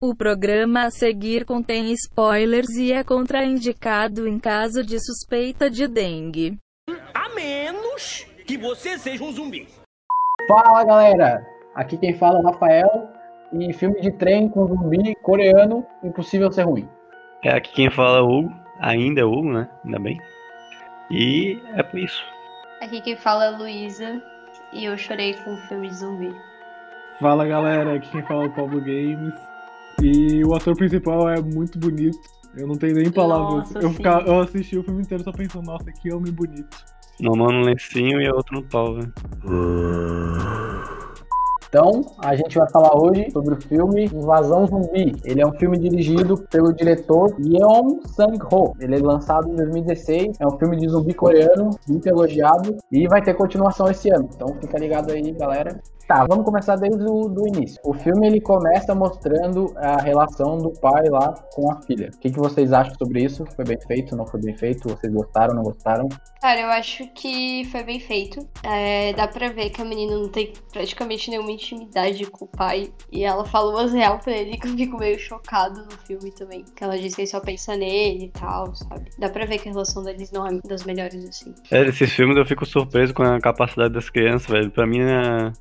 O programa a seguir contém spoilers e é contraindicado em caso de suspeita de dengue. A menos que você seja um zumbi. Fala galera, aqui quem fala é o Rafael e filme de trem com zumbi coreano, impossível ser ruim. É aqui quem fala é o Hugo, ainda é o Hugo, né? Ainda bem. E é por isso. Aqui quem fala é a Luísa e eu chorei com o filme de zumbi. Fala galera, aqui quem fala é o Pablo Games. E o ator principal é muito bonito. Eu não tenho nem palavras. Nossa, eu, sim. fica- eu assisti o filme inteiro só pensando, nossa, que homem bonito. Uma mão no lencinho e a outra no pau, velho. Então, a gente vai falar hoje sobre o filme Invasão Zumbi. Ele é um filme dirigido pelo diretor Yeon Sang-ho. Ele é lançado em 2016. É um filme de zumbi coreano, muito elogiado. E vai ter continuação esse ano. Então, fica ligado aí, galera. Tá, vamos começar desde o do início. O filme ele começa mostrando a relação do pai lá com a filha. O que, que vocês acham sobre isso? Foi bem feito? Não foi bem feito? Vocês gostaram? Não gostaram? Cara, eu acho que foi bem feito. É, dá pra ver que a menina não tem praticamente nenhuma intimidade com o pai. E ela falou as real pra ele que eu fico meio chocado no filme também. Que ela disse que ele só pensa nele e tal, sabe? Dá pra ver que a relação deles não é das melhores assim. É, desses filmes eu fico surpreso com a capacidade das crianças, velho. Pra mim, é...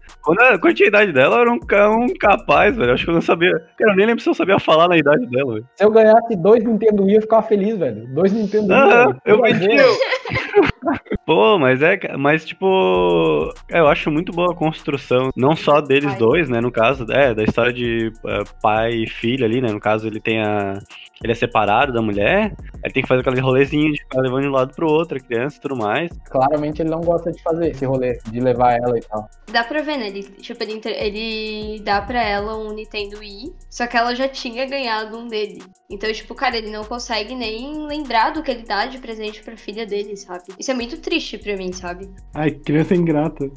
quando, a, idade dela, era um, um capaz, velho. Acho que eu não sabia. Cara, eu nem lembro se eu sabia falar na idade dela, velho. Se eu ganhasse dois Nintendo Wii, eu ficava feliz, velho. Dois Nintendo Wii. Ah, velho. eu vendi. Pô, mas é. Mas, tipo. é, Eu acho muito boa a construção. Não só deles dois, né? No caso, é, da história de é, pai e filho ali, né? No caso, ele tem a. Ele é separado da mulher. Ele tem que fazer aquele rolezinho de ficar levando de um lado pro outro, a criança e tudo mais. Claramente ele não gosta de fazer esse rolê, de levar ela e tal. Dá pra ver, né? Ele, tipo, ele, ele dá pra ela um Nintendo Wii, só que ela já tinha ganhado um dele. Então, tipo, cara, ele não consegue nem lembrar do que ele dá de presente pra filha dele, sabe? Isso é muito triste pra mim, sabe? Ai, criança ingrata.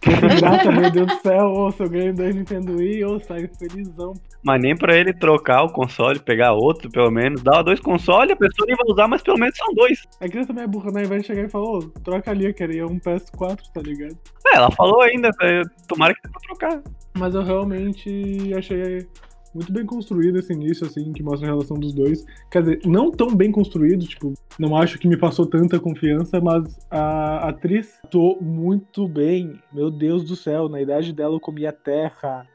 Criança ingrata, meu Deus do céu. Ou se eu ganho dois Nintendo Wii, ou saio felizão. Mas nem pra ele trocar o console, pegar outro, pelo menos. Dá dois consoles, a pessoa nem vai usar, mas pelo menos são dois. A criança também é burra, né? De chegar e falar, ô, troca ali, eu queria um PS4, tá ligado? É, ela falou ainda, é, tomara que dê pra trocar. Mas eu realmente achei muito bem construído esse início, assim, que mostra a relação dos dois. Quer dizer, não tão bem construído, tipo, não acho que me passou tanta confiança, mas a atriz atuou muito bem. Meu Deus do céu, na idade dela eu comia terra.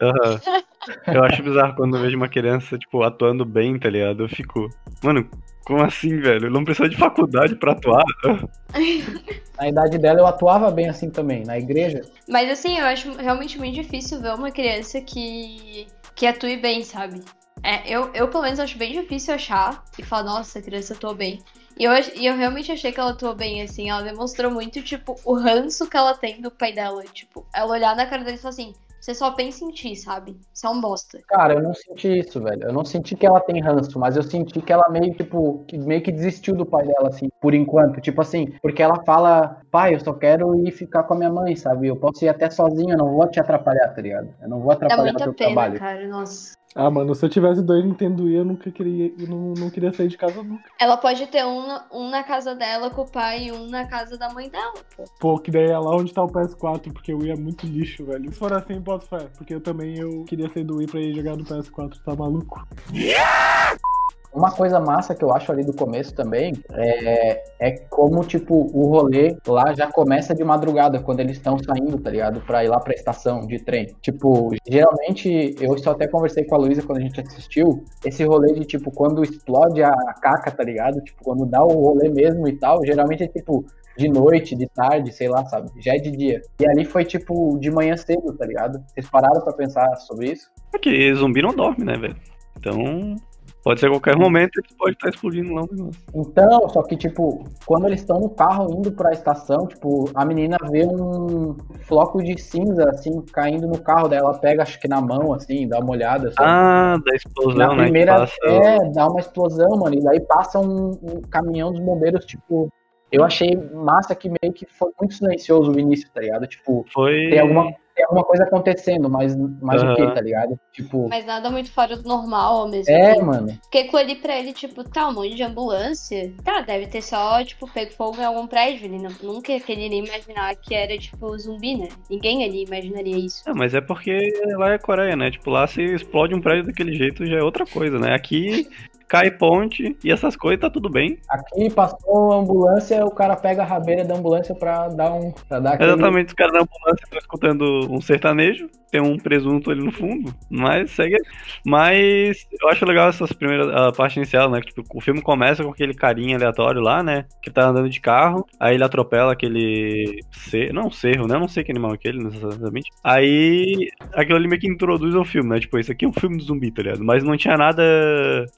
Aham. Eu acho bizarro quando eu vejo uma criança, tipo, atuando bem, tá ligado? Eu fico. Mano, como assim, velho? Não precisa de faculdade pra atuar. Na idade dela eu atuava bem assim também, na igreja. Mas assim, eu acho realmente muito difícil ver uma criança que, que atue bem, sabe? É, eu, eu, pelo menos, acho bem difícil achar e falar, nossa, a criança atuou bem. E eu, e eu realmente achei que ela atuou bem, assim. Ela demonstrou muito, tipo, o ranço que ela tem do pai dela. Tipo, ela olhar na cara dele e falar assim: você só pensa em ti, sabe? Você é um bosta. Cara, eu não senti isso, velho. Eu não senti que ela tem ranço, mas eu senti que ela meio, tipo, que meio que desistiu do pai dela, assim, por enquanto. Tipo assim, porque ela fala, pai, eu só quero ir ficar com a minha mãe, sabe? Eu posso ir até sozinha, eu não vou te atrapalhar, tá ligado? Eu não vou Dá atrapalhar o muita teu pena, trabalho. cara. Nossa. Ah, mano, se eu tivesse dois Nintendo Wii, eu nunca queria, eu não, não queria sair de casa nunca. Ela pode ter um, na- um na casa dela com o pai e um na casa da mãe dela, pô. Que daí é lá onde tá o PS4, porque o Wii é muito lixo, velho. Se for assim, posso fé, porque eu também eu queria sair do Wii pra ir jogar no PS4, tá maluco? Uma coisa massa que eu acho ali do começo também é, é como, tipo, o rolê lá já começa de madrugada, quando eles estão saindo, tá ligado? Pra ir lá pra estação de trem. Tipo, geralmente, eu só até conversei com a Luísa quando a gente assistiu, esse rolê de, tipo, quando explode a caca, tá ligado? Tipo, quando dá o rolê mesmo e tal, geralmente é, tipo, de noite, de tarde, sei lá, sabe? Já é de dia. E ali foi, tipo, de manhã cedo, tá ligado? Vocês pararam pra pensar sobre isso? Porque zumbi não dorme, né, velho? Então. Pode ser a qualquer momento eles podem estar explodindo lá negócio. Então, só que, tipo, quando eles estão no carro indo pra estação, tipo, a menina vê um floco de cinza, assim, caindo no carro dela. Ela pega, acho que na mão, assim, dá uma olhada. Ah, da explosão, na né? primeira, que passa... é, dá uma explosão, mano. E daí passa um, um caminhão dos bombeiros, tipo. Eu achei massa que meio que foi muito silencioso o início, tá ligado? Tipo, Foi. tem alguma, tem alguma coisa acontecendo, mas, mas o que, tá ligado? Tipo, Mas nada muito fora do normal ao mesmo é, tempo. mano. Porque aquilo ali pra ele, tipo, tá, um monte de ambulância. Tá, deve ter só, tipo, pego fogo em algum prédio. Ele não, nunca que ele iria imaginar que era, tipo, zumbi, né? Ninguém ali imaginaria isso. É, mas é porque lá é Coreia, né? Tipo, lá se explode um prédio daquele jeito já é outra coisa, né? Aqui cai ponte e essas coisas tá tudo bem. Aqui passou a ambulância, o cara pega a rabeira da ambulância pra dar um. Pra dar aquele... Exatamente, os caras da ambulância estão escutando um sertanejo, tem um presunto ali no fundo, mas segue. Mas eu acho legal essas primeiras, a parte inicial, né? que, Tipo, o filme começa com aquele carinha aleatório lá, né? Que tá andando de carro, aí ele atropela aquele. Cerro, não, cerro, né? Eu não sei que animal é aquele, necessariamente. Aí aquilo ali meio que introduz o filme, né? Tipo, isso aqui é um filme de zumbi, tá ligado? Mas não tinha nada,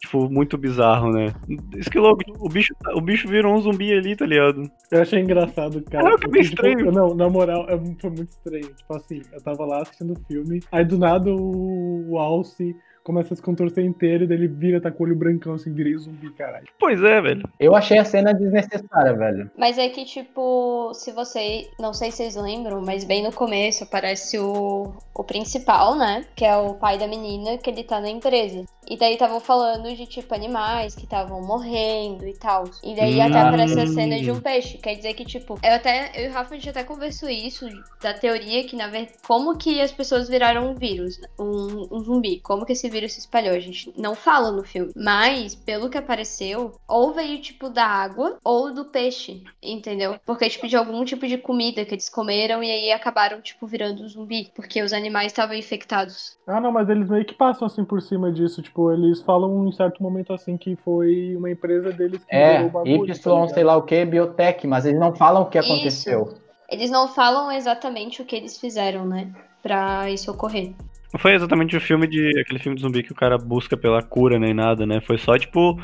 tipo, muito bizarro, né? Isso que louco, o bicho, o bicho virou um zumbi ali, tá ligado? Eu achei engraçado, cara. Caraca, porque, bem tipo, estranho. não, na moral, é, foi muito estranho. Tipo assim, eu tava lá assistindo o filme, aí do nada o, o Alce começa a se contorcer inteiro, e daí ele vira, tá com o olho brancão, assim, virei zumbi, caralho. Pois é, velho. Eu achei a cena desnecessária, velho. Mas é que, tipo, se você. Não sei se vocês lembram, mas bem no começo aparece o, o principal, né? Que é o pai da menina, que ele tá na empresa. E daí estavam falando de, tipo, animais que estavam morrendo e tal. E daí até Hum. aparece a cena de um peixe. Quer dizer que, tipo, eu até. Eu e o Rafa a gente até conversou isso, da teoria que, na verdade, como que as pessoas viraram um vírus, um, um zumbi. Como que esse vírus se espalhou. A gente não fala no filme. Mas, pelo que apareceu, ou veio, tipo, da água ou do peixe, entendeu? Porque, tipo, de algum tipo de comida que eles comeram e aí acabaram, tipo, virando zumbi. Porque os animais estavam infectados. Ah, não, mas eles meio que passam assim por cima disso. Tipo, eles falam em certo momento assim que foi uma empresa deles que É, o bagulho. Y, tá sei lá o que, biotech, mas eles não falam o que aconteceu. Eles não falam exatamente o que eles fizeram, né? Pra isso ocorrer. Não foi exatamente o filme de. aquele filme de zumbi que o cara busca pela cura nem nada, né? Foi só, tipo,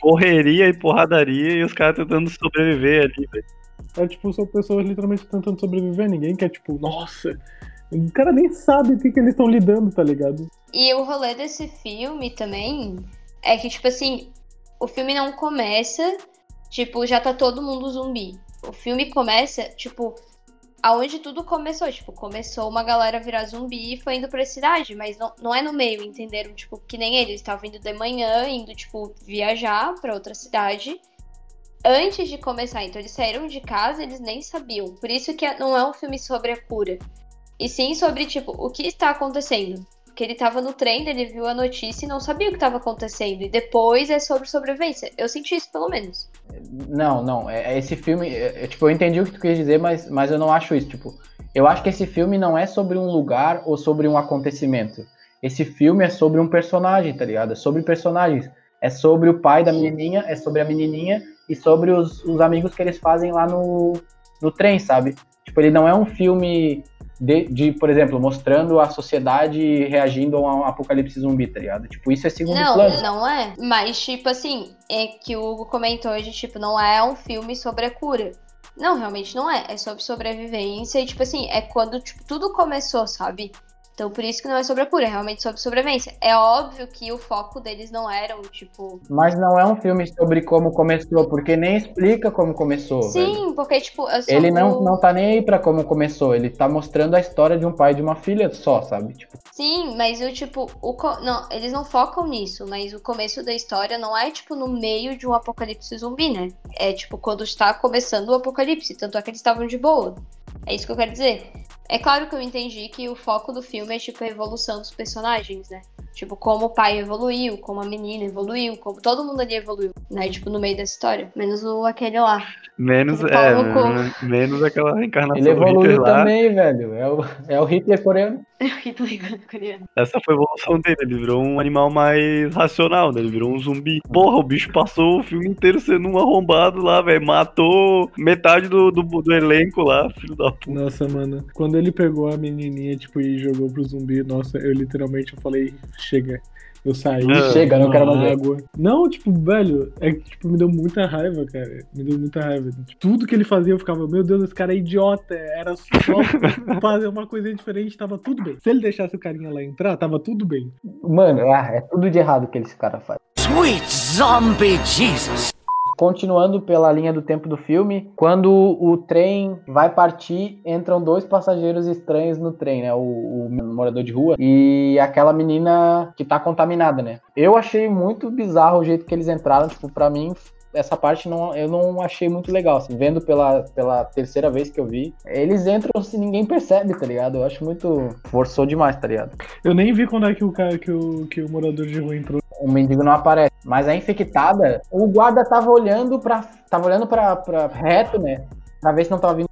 correria e porradaria e os caras tentando sobreviver ali, velho. É tipo, são pessoas literalmente tentando sobreviver. Ninguém quer, tipo, nossa. O cara nem sabe o que, que eles estão lidando, tá ligado? E o rolê desse filme também é que, tipo assim, o filme não começa, tipo, já tá todo mundo zumbi. O filme começa, tipo, aonde tudo começou. Tipo, começou uma galera virar zumbi e foi indo pra cidade, mas não, não é no meio, entenderam? Tipo, que nem eles estavam indo de manhã, indo, tipo, viajar pra outra cidade. Antes de começar, então eles saíram de casa, eles nem sabiam. Por isso que não é um filme sobre a cura. E sim sobre, tipo, o que está acontecendo. Porque ele tava no trem, ele viu a notícia e não sabia o que estava acontecendo. E depois é sobre sobrevivência. Eu senti isso, pelo menos. Não, não. É, é esse filme. é, é, tipo, eu entendi o que tu quis dizer, mas, mas eu não acho isso. Tipo, eu acho que esse filme não é sobre um lugar ou sobre um acontecimento. Esse filme é sobre um personagem, tá ligado? É sobre personagens. É sobre o pai da menininha, é sobre a menininha e sobre os, os amigos que eles fazem lá no, no trem, sabe? Tipo, ele não é um filme de, de, por exemplo, mostrando a sociedade reagindo a um apocalipse zumbi, tá ligado? Tipo, isso é segundo não, plano. não é. Mas, tipo assim, é que o Hugo comentou hoje, tipo, não é um filme sobre a cura. Não, realmente não é. É sobre sobrevivência e, tipo assim, é quando tipo, tudo começou, sabe? Então, por isso que não é sobre a cura, é realmente sobre sobrevivência. É óbvio que o foco deles não era o, tipo. Mas não é um filme sobre como começou, porque nem explica como começou. velho. Sim, porque, tipo. só- Ele não, não tá nem aí pra como começou, ele tá mostrando a história de um pai e de uma filha só, sabe? Tipo, Sim, mas o tipo, o co- não, eles não focam nisso, mas o começo da história não é tipo no meio de um apocalipse zumbi, né? É tipo quando está começando o apocalipse, tanto é que eles estavam de boa. É isso que eu quero dizer. É claro que eu entendi que o foco do filme é tipo a evolução dos personagens, né? Tipo, como o pai evoluiu, como a menina evoluiu, como todo mundo ali evoluiu, né? Tipo, no meio dessa história. Menos o aquele lá. Menos, Ele é, menos aquela reencarnação ele Hitler evoluiu lá. também, velho. É o, é o Hitler coreano. Essa foi a evolução dele, ele virou um animal mais racional, né? Ele virou um zumbi. Porra, o bicho passou o filme inteiro sendo um arrombado lá, velho. Matou metade do, do, do elenco lá, filho da puta. Nossa, mano. Quando ele pegou a menininha, tipo, e jogou pro zumbi, nossa, eu literalmente eu falei, chega. Eu saí. Ah, Chega, não quero mais água. Não, tipo, velho, é que tipo, me deu muita raiva, cara. Me deu muita raiva. Tipo, tudo que ele fazia, eu ficava, meu Deus, esse cara é idiota. Era só fazer uma coisa diferente, tava tudo bem. Se ele deixasse o carinha lá entrar, tava tudo bem. Mano, ah, é tudo de errado que esse cara faz. Sweet zombie Jesus. Continuando pela linha do tempo do filme, quando o trem vai partir, entram dois passageiros estranhos no trem, né? O, o morador de rua e aquela menina que tá contaminada, né? Eu achei muito bizarro o jeito que eles entraram, tipo, pra mim essa parte não, eu não achei muito legal, assim, vendo pela, pela terceira vez que eu vi. Eles entram se ninguém percebe, tá ligado? Eu acho muito. Forçou demais, tá ligado? Eu nem vi quando é que o cara que o, que o morador de rua entrou. O mendigo não aparece. Mas a infectada, o guarda tava olhando pra. Tava olhando pra, pra reto, né? Pra ver se não tava vindo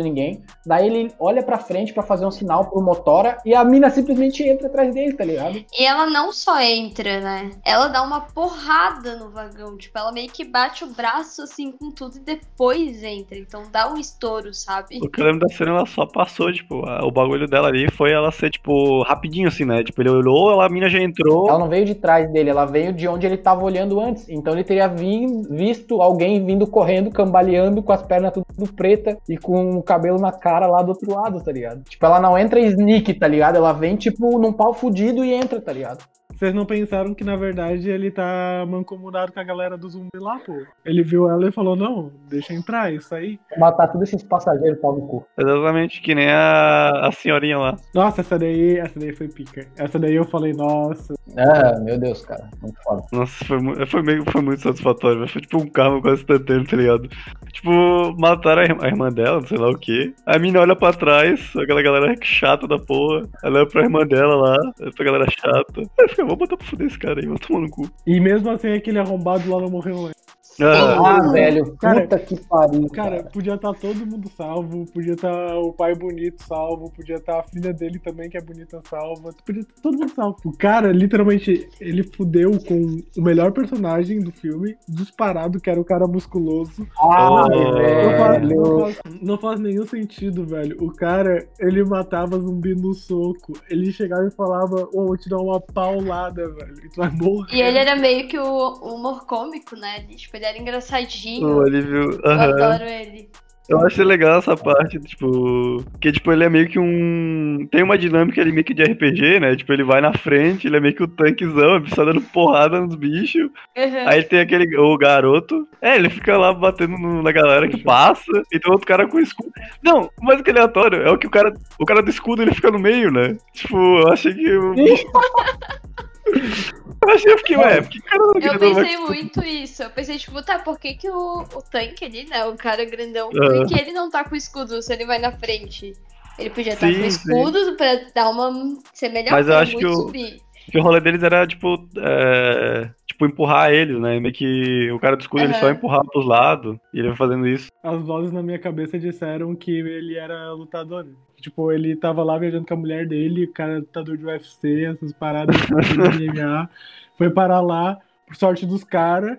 ninguém. Daí ele olha pra frente pra fazer um sinal pro motora e a mina simplesmente entra atrás dele, tá ligado? E ela não só entra, né? Ela dá uma porrada no vagão. Tipo, ela meio que bate o braço assim com tudo e depois entra. Então dá um estouro, sabe? O que eu lembro da cena, ela só passou, tipo, a- o bagulho dela ali foi ela ser, tipo, rapidinho assim, né? Tipo, ele olhou, ela, a mina já entrou. Ela não veio de trás dele, ela veio de onde ele tava olhando antes. Então ele teria vim- visto alguém vindo correndo, cambaleando, com as pernas tudo preta e com o cabelo na cara lá do outro lado, tá ligado? Tipo, ela não entra sneak, tá ligado? Ela vem, tipo, num pau fudido e entra, tá ligado? Vocês não pensaram que, na verdade, ele tá mancomunado com a galera do zumbi lá, pô? Ele viu ela e falou, não, deixa entrar, isso aí. Matar todos esses passageiros, pau no cu. Exatamente, que nem a, a senhorinha lá. Nossa, essa daí, essa daí foi pica. Essa daí eu falei, nossa. Ah, meu Deus, cara. Muito foda. Nossa, foi, foi, meio, foi muito satisfatório. Foi tipo um karma quase instantâneo, tá ligado? Tipo, mataram a irmã, a irmã dela, não sei lá o quê. A mina olha pra trás, aquela galera chata da porra. Ela olha pra irmã dela lá, essa galera chata. Aí fica, vamos botar pra fuder esse cara aí, vamos tomar no cu. E mesmo assim, aquele arrombado lá não morreu antes. Ah, Ah, velho, Cara, puta que pariu. Cara, podia estar todo mundo salvo, podia estar o pai bonito salvo, podia estar a filha dele também, que é bonita, salva, podia estar todo mundo salvo. O cara, literalmente, ele fudeu com o melhor personagem do filme, disparado, que era o cara musculoso. Ah, Oh. Não faz, velho. não faz- não faz nenhum sentido, velho. O cara, ele matava zumbi no soco. Ele chegava e falava, ô, vou te dar uma paulada, velho. E tu vai morrer. E ele era meio que o, humor cômico, né? Tipo, ele era engraçadinho. o alívio. Eu adoro ele. Eu achei legal essa parte, tipo. Que, tipo, ele é meio que um. Tem uma dinâmica ali meio que de RPG, né? Tipo, ele vai na frente, ele é meio que o tanquezão, ele só dando porrada nos bichos. Uhum. Aí tem aquele. O garoto. É, ele fica lá batendo no- na galera que passa. E tem outro cara com escudo. Não, mas o que é aleatório é o que o cara. O cara do escudo ele fica no meio, né? Tipo, eu achei que. Eu achei, ué, porque o cara não Eu pensei muito isso. Eu pensei, tipo, tá, por que, que o, o tanque ali, né? O cara grandão, por que ele não tá com escudo se ele vai na frente? Ele podia estar Sim, com o sim. escudo pra dar uma. ser melhor Mas eu pra acho que muito o- subir. Que o rolê deles era, tipo, é, tipo, empurrar eles, né? Meio que o cara do escudo ele só empurrava pros lados e ele vai fazendo isso. As vozes na minha cabeça disseram que ele era lutador. Tipo, ele tava lá viajando com a mulher dele, o cara lutador de UFC, essas paradas de MMA. Foi parar lá, por sorte dos caras.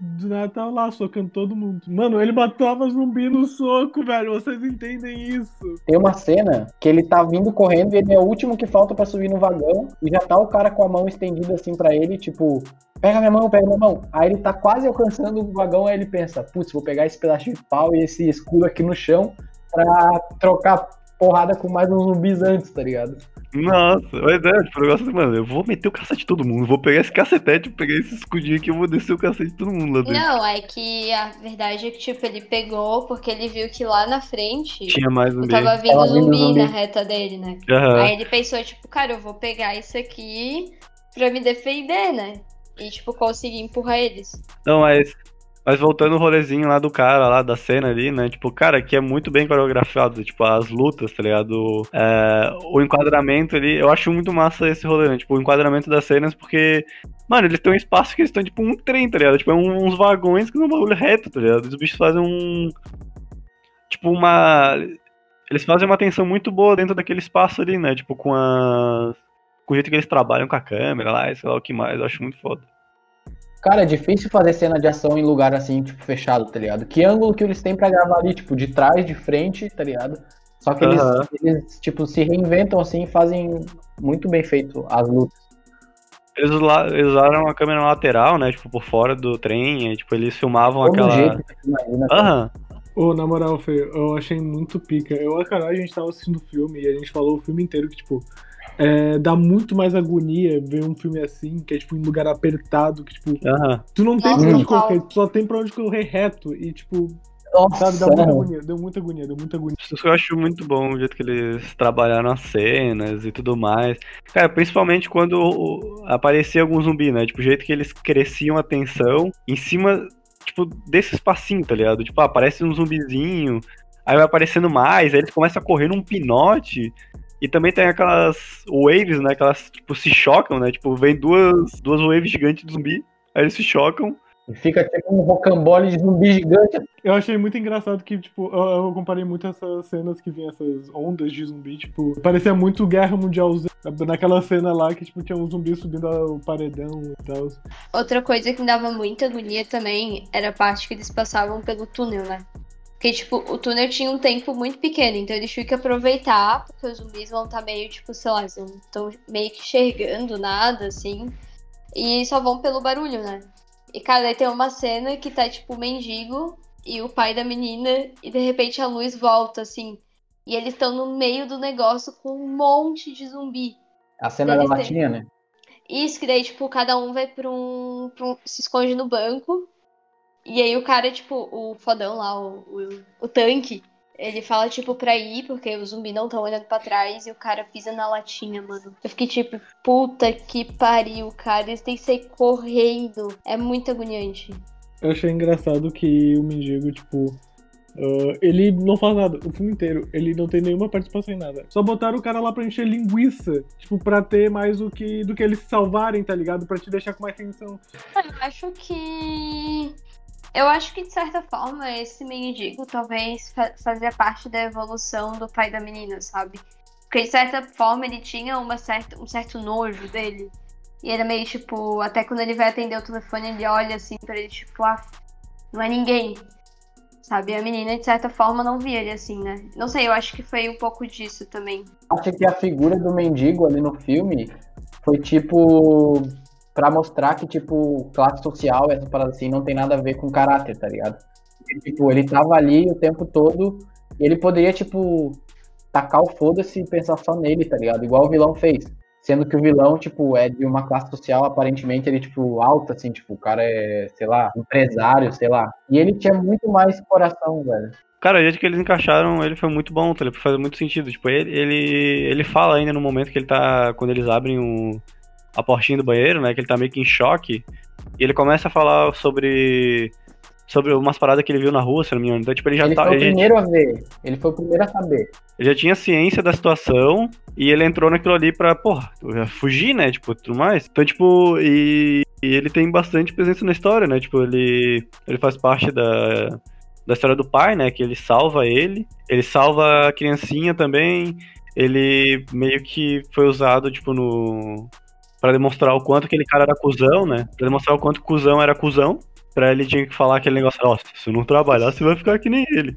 Do nada tava lá, socando todo mundo. Mano, ele matava zumbi no soco, velho. Vocês entendem isso? Tem uma cena que ele tá vindo correndo e ele é o último que falta pra subir no vagão e já tá o cara com a mão estendida assim pra ele, tipo, pega minha mão, pega minha mão. Aí ele tá quase alcançando o vagão, aí ele pensa, putz, vou pegar esse pedaço de pau e esse escudo aqui no chão pra trocar porrada com mais uns zumbis antes, tá ligado? Nossa, mas é, tipo, o negócio assim, mano, eu vou meter o cacete de todo mundo, vou pegar esse cacetete, pegar esse escudinho aqui, eu vou descer o cacete de todo mundo lá dentro. Não, é que a verdade é que, tipo, ele pegou porque ele viu que lá na frente Tinha mais um tava vindo Tava vindo zumbi, zumbi. na reta dele, né? Aham. Aí ele pensou, tipo, cara, eu vou pegar isso aqui pra me defender, né? E, tipo, conseguir empurrar eles. Não, mas. Mas voltando o rolezinho lá do cara, lá da cena ali, né? Tipo, cara, que é muito bem coreografado, tipo, as lutas, tá ligado? É, o enquadramento ali, eu acho muito massa esse rolê, né? Tipo, o enquadramento das cenas, porque, mano, eles têm um espaço que eles estão, tipo, um trem, tá ligado? Tipo, é um- uns vagões que são um bagulho reto, tá ligado? Os bichos fazem um. Tipo, uma. Eles fazem uma atenção muito boa dentro daquele espaço ali, né? Tipo, com a. Com o jeito que eles trabalham com a câmera lá, sei lá o que mais, eu acho muito foda. Cara, é difícil fazer cena de ação em lugar assim, tipo, fechado, tá ligado? Que ângulo que eles têm pra gravar ali, tipo, de trás, de frente, tá ligado? Só que eles, Aham. eles, tipo, se reinventam assim e fazem muito bem feito as lutas. Eles, usa- eles usaram a câmera lateral, né? Tipo, por fora do trem. E, tipo, eles filmavam Todo aquela. jeito que você imagina. Aham. Ô, na moral, Fê, eu achei muito pica. Eu a Carol, a gente tava assistindo o filme e a gente falou o filme inteiro que, tipo, é, dá muito mais agonia ver um filme assim, que é tipo em lugar apertado, que tipo, tu não tem Nossa, pra onde correr, tu só tem pra onde correr reto. E tipo, Nossa, sabe, dá muita mano. agonia, deu muita agonia, deu muita agonia. Isso que eu acho muito bom, o jeito que eles trabalharam as cenas e tudo mais. Cara, principalmente quando aparecia algum zumbi, né? Tipo, o jeito que eles cresciam a tensão em cima, tipo, desse espacinho, tá ligado? Tipo, ah, aparece um zumbizinho, aí vai aparecendo mais, aí eles começam a correr num pinote. E também tem aquelas waves, né? Que elas, tipo, se chocam, né? Tipo, vem duas, duas waves gigantes de zumbi, aí eles se chocam. E Fica tipo um rocambole de zumbi gigante. Eu achei muito engraçado que, tipo, eu, eu comparei muito essas cenas que vinham essas ondas de zumbi, tipo, parecia muito Guerra Mundial Z, naquela cena lá que, tipo, tinha um zumbi subindo o paredão e tal. Outra coisa que me dava muita agonia também era a parte que eles passavam pelo túnel, né? Porque, tipo, o túnel tinha um tempo muito pequeno, então eles tinham que aproveitar, porque os zumbis vão estar meio, tipo, sei lá, estão meio que enxergando nada, assim. E só vão pelo barulho, né? E, cara, aí tem uma cena que tá, tipo, o mendigo e o pai da menina, e de repente a luz volta, assim. E eles estão no meio do negócio com um monte de zumbi. A cena da latinha, né? Isso, que daí, tipo, cada um vai pra um, pra um- se esconde no banco. E aí o cara, tipo, o fodão lá, o, o, o tanque, ele fala, tipo, pra ir, porque os zumbis não estão olhando pra trás, e o cara pisa na latinha, mano. Eu fiquei tipo, puta que pariu, cara, eles têm que sair correndo. É muito agoniante. Eu achei engraçado que o mendigo, tipo. ah, ele não faz nada o filme inteiro. Ele não tem nenhuma participação em nada. Só botaram o cara lá pra encher linguiça. Tipo, pra ter mais do que, do que eles se salvarem, tá ligado? Pra te deixar com mais tensão. Eu acho que. Eu acho que, de certa forma, esse mendigo talvez fa- fazia parte da evolução do pai da menina, sabe? Porque, de certa forma, ele tinha uma certa, um certo nojo dele. E ele é meio tipo, até quando ele vai atender o telefone, ele olha assim pra ele, tipo, ah, não é ninguém. Sabe? A menina, de certa forma, não via ele assim, né? Não sei, eu acho que foi um pouco disso também. Acho que a figura do mendigo ali no filme foi tipo pra mostrar que tipo classe social essa parada assim não tem nada a ver com caráter, tá ligado? Tipo, ele tava ali o tempo todo e ele poderia tipo tacar o foda-se e pensar só nele, tá ligado? Igual o vilão fez. Sendo que o vilão, tipo, é de uma classe social, aparentemente, ele, tipo, alta, assim, tipo, o cara é, sei lá, empresário, sei lá. E ele tinha muito mais coração, velho. Cara, o jeito que eles encaixaram ele foi muito bom, tá? Ele faz muito sentido. Tipo, ele, ele, ele fala ainda no momento que ele tá. Quando eles abrem o, a portinha do banheiro, né? Que ele tá meio que em choque. E ele começa a falar sobre. Sobre umas paradas que ele viu na rua, se não me engano. Então, tipo, ele já ele tá. foi o Ele, já- primeiro a ver. Ele foi o primeiro a saber. ele já tinha ciência da situação e ele entrou naquilo ali pra, porra, fugir, né? Tipo, tudo mais. Então, tipo, e, e ele tem bastante presença na história, né? Tipo, ele, ele faz parte da, da história do pai, né? Que ele salva ele. Ele salva a criancinha também. Ele meio que foi usado, tipo, no. Pra demonstrar o quanto aquele cara era cuzão, né? Pra demonstrar o quanto o cuzão era cuzão. Pra ele tinha que falar aquele negócio, ó, se você não trabalhar, você vai ficar que nem ele.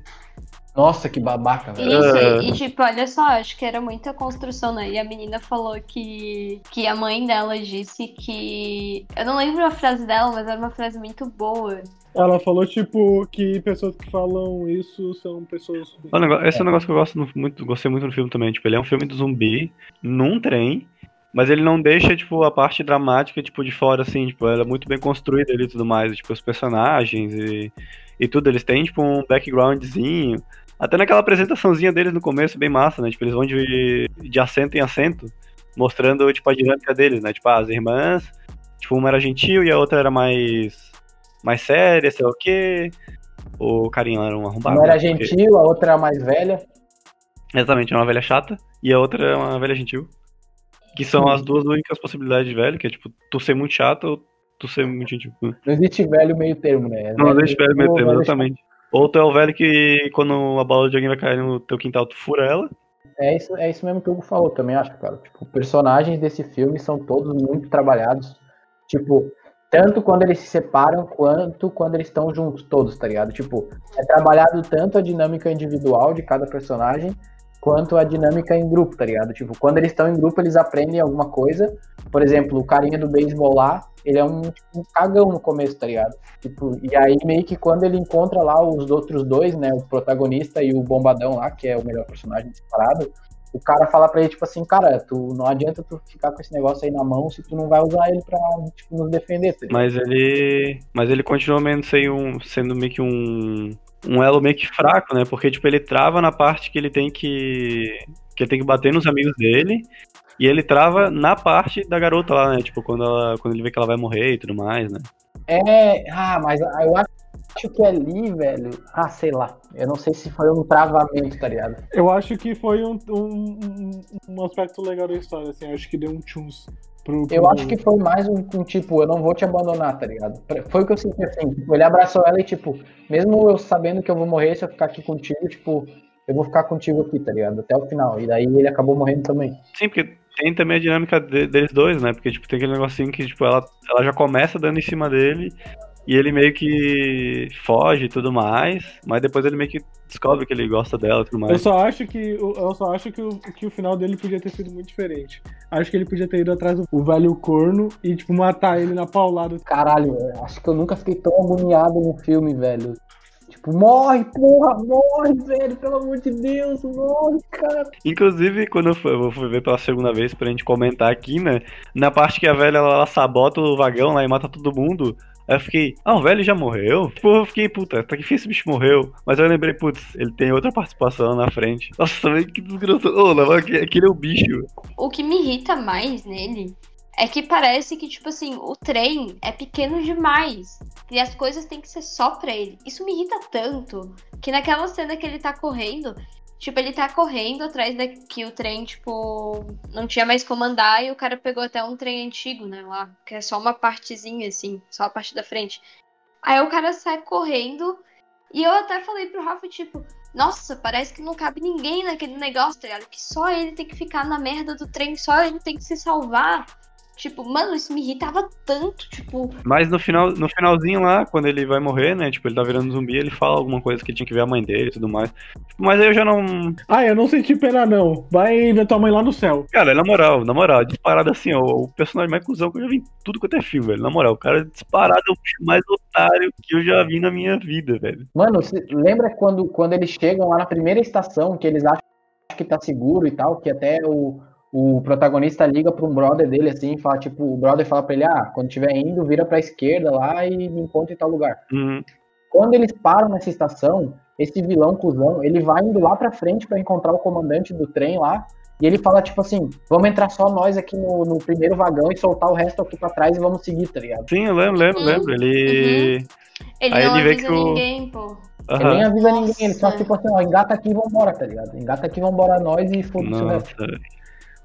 Nossa, que babaca, velho. Isso, É. e tipo, olha só, acho que era muita construção, né? E a menina falou que, que a mãe dela disse que. Eu não lembro a frase dela, mas era uma frase muito boa. Ela falou, tipo, que pessoas que falam isso são pessoas. Esse é um negócio que eu gosto muito, gostei muito no filme também. Tipo, ele é um filme do zumbi num trem, mas ele não deixa, tipo, a parte dramática, tipo, de fora, assim, tipo, ela é muito bem construída ali e tudo mais. Tipo, os personagens e, e tudo, eles têm, tipo, um backgroundzinho. Até naquela apresentaçãozinha deles no começo, bem massa, né? Tipo, eles vão de, de assento em assento, mostrando, tipo, a dinâmica deles, né? Tipo, ah, as irmãs, tipo, uma era gentil e a outra era mais, mais séria, sei lá o quê. O carinha era um arrombado. Uma era né? Porque- gentil, a outra era mais velha. Exatamente, é uma velha chata e a outra é uma velha gentil. Que são as duas únicas possibilidades de velho, que é tipo, tu ser muito chato ou tu ser muito gentil. Não existe velho meio termo, né? É Não, deixa velho meio termo, exatamente. Ou tu é o velho que quando a bola de alguém vai cair no teu quintal, tu fura ela. É isso, é isso mesmo que o Hugo falou também, acho, cara. Tipo, personagens desse filme são todos muito trabalhados. Tipo, tanto quando eles se separam, quanto quando eles estão juntos, todos, tá ligado? Tipo, é trabalhado tanto a dinâmica individual de cada personagem, quanto a dinâmica em grupo, tá ligado? Tipo, quando eles estão em grupo, eles aprendem alguma coisa. Por exemplo, o carinha do beisebol lá, ele é um, tipo, um cagão no começo, tá ligado? Tipo, e aí meio que quando ele encontra lá os outros dois, né, o protagonista e o bombadão lá, que é o melhor personagem disparado, o cara fala pra ele, tipo assim, cara, tu não adianta tu ficar com esse negócio aí na mão se tu não vai usar ele pra, tipo, nos defender, tá? Mas ele. Mas ele continua um, sendo meio que um. Um elo meio que fraco, né? Porque, tipo, ele trava na parte que ele tem que. Que ele tem que bater nos amigos dele. E ele trava na parte da garota lá, né? Tipo, quando, ela, quando ele vê que ela vai morrer e tudo mais, né? É, ah, mas eu acho que ali, velho, ah, sei lá, eu não sei se foi um travamento, tá ligado? Eu acho que foi um, um, um, aspecto legal da história, assim, acho que deu um tchuns pro, pro... Eu acho que foi mais um, um, tipo, eu não vou te abandonar, tá ligado? Foi o que eu senti assim, tipo, ele abraçou ela e tipo, mesmo eu sabendo que eu vou morrer, se eu ficar aqui contigo, tipo, eu vou ficar contigo aqui, tá ligado? Até o final. E daí ele acabou morrendo também. Sim, porque tem também a dinâmica de, deles dois, né? Porque, tipo, tem aquele negocinho que, tipo, ela, ela já começa dando em cima dele e ele meio que foge e tudo mais, mas depois ele meio que descobre que ele gosta dela e tudo mais. Eu só acho que, eu só acho que o, que o final dele podia ter sido muito diferente. Acho que ele podia ter ido atrás do velho corno e, tipo, matar ele na paulada. Caralho, acho que eu nunca fiquei tão agoniado no filme, velho. Tipo, morre, porra, morre, velho, pelo amor de Deus, morre, cara. Inclusive, quando eu fui, eu fui ver pela segunda vez pra gente comentar aqui, né? Na parte que a velha ela, ela sabota o vagão lá e mata todo mundo. Aí eu fiquei, ah, o velho já morreu? Pô, eu fiquei, puta, tá difícil esse bicho morreu. Mas eu lembrei, putz, ele tem outra participação na frente. Nossa, que desgraçado. Ô, oh, aquele é o bicho. O que me irrita mais nele é que parece que, tipo assim, o trem é pequeno demais. E as coisas têm que ser só pra ele. Isso me irrita tanto. Que naquela cena que ele tá correndo, tipo, ele tá correndo atrás da que o trem, tipo, não tinha mais como andar e o cara pegou até um trem antigo, né, lá. Que é só uma partezinha, assim, só a parte da frente. Aí o cara sai correndo. E eu até falei pro Rafa, tipo, nossa, parece que não cabe ninguém naquele negócio, tá ligado? Que só ele tem que ficar na merda do trem, só ele tem que se salvar. Tipo, mano, isso me irritava tanto, tipo. Mas no final, no finalzinho lá, quando ele vai morrer, né? Tipo, ele tá virando zumbi, ele fala alguma coisa que ele tinha que ver a mãe dele e tudo mais. Tipo, mas aí eu já não. Ah, eu não senti pena, não. Vai ver tua mãe lá no céu. Cara, na moral, na moral, disparado assim, ó, o personagem mais cuzão que eu já vi em tudo quanto é filme, velho. Na moral, o cara disparado é o bicho mais otário que eu já vi na minha vida, velho. Mano, lembra quando, quando eles chegam lá na primeira estação, que eles acham que tá seguro e tal, que até o o protagonista liga para um brother dele assim, fala tipo, o brother fala para ele, ah, quando estiver indo, vira para a esquerda lá e me encontra em tal lugar. Uhum. Quando eles param nessa estação, esse vilão cuzão, ele vai indo lá para frente para encontrar o comandante do trem lá, e ele fala tipo assim, vamos entrar só nós aqui no, no primeiro vagão e soltar o resto aqui para trás e vamos seguir, tá ligado? Sim, eu lembro, lembro, lembro. Ele Uhum. Ele Aí não ele vê avisa que o- ninguém, pô. Ele Aham. nem avisa ninguém, ele só Nossa. tipo assim, ó, engata aqui e vambora, tá ligado? Engata aqui e vambora nós e foda-se o resto.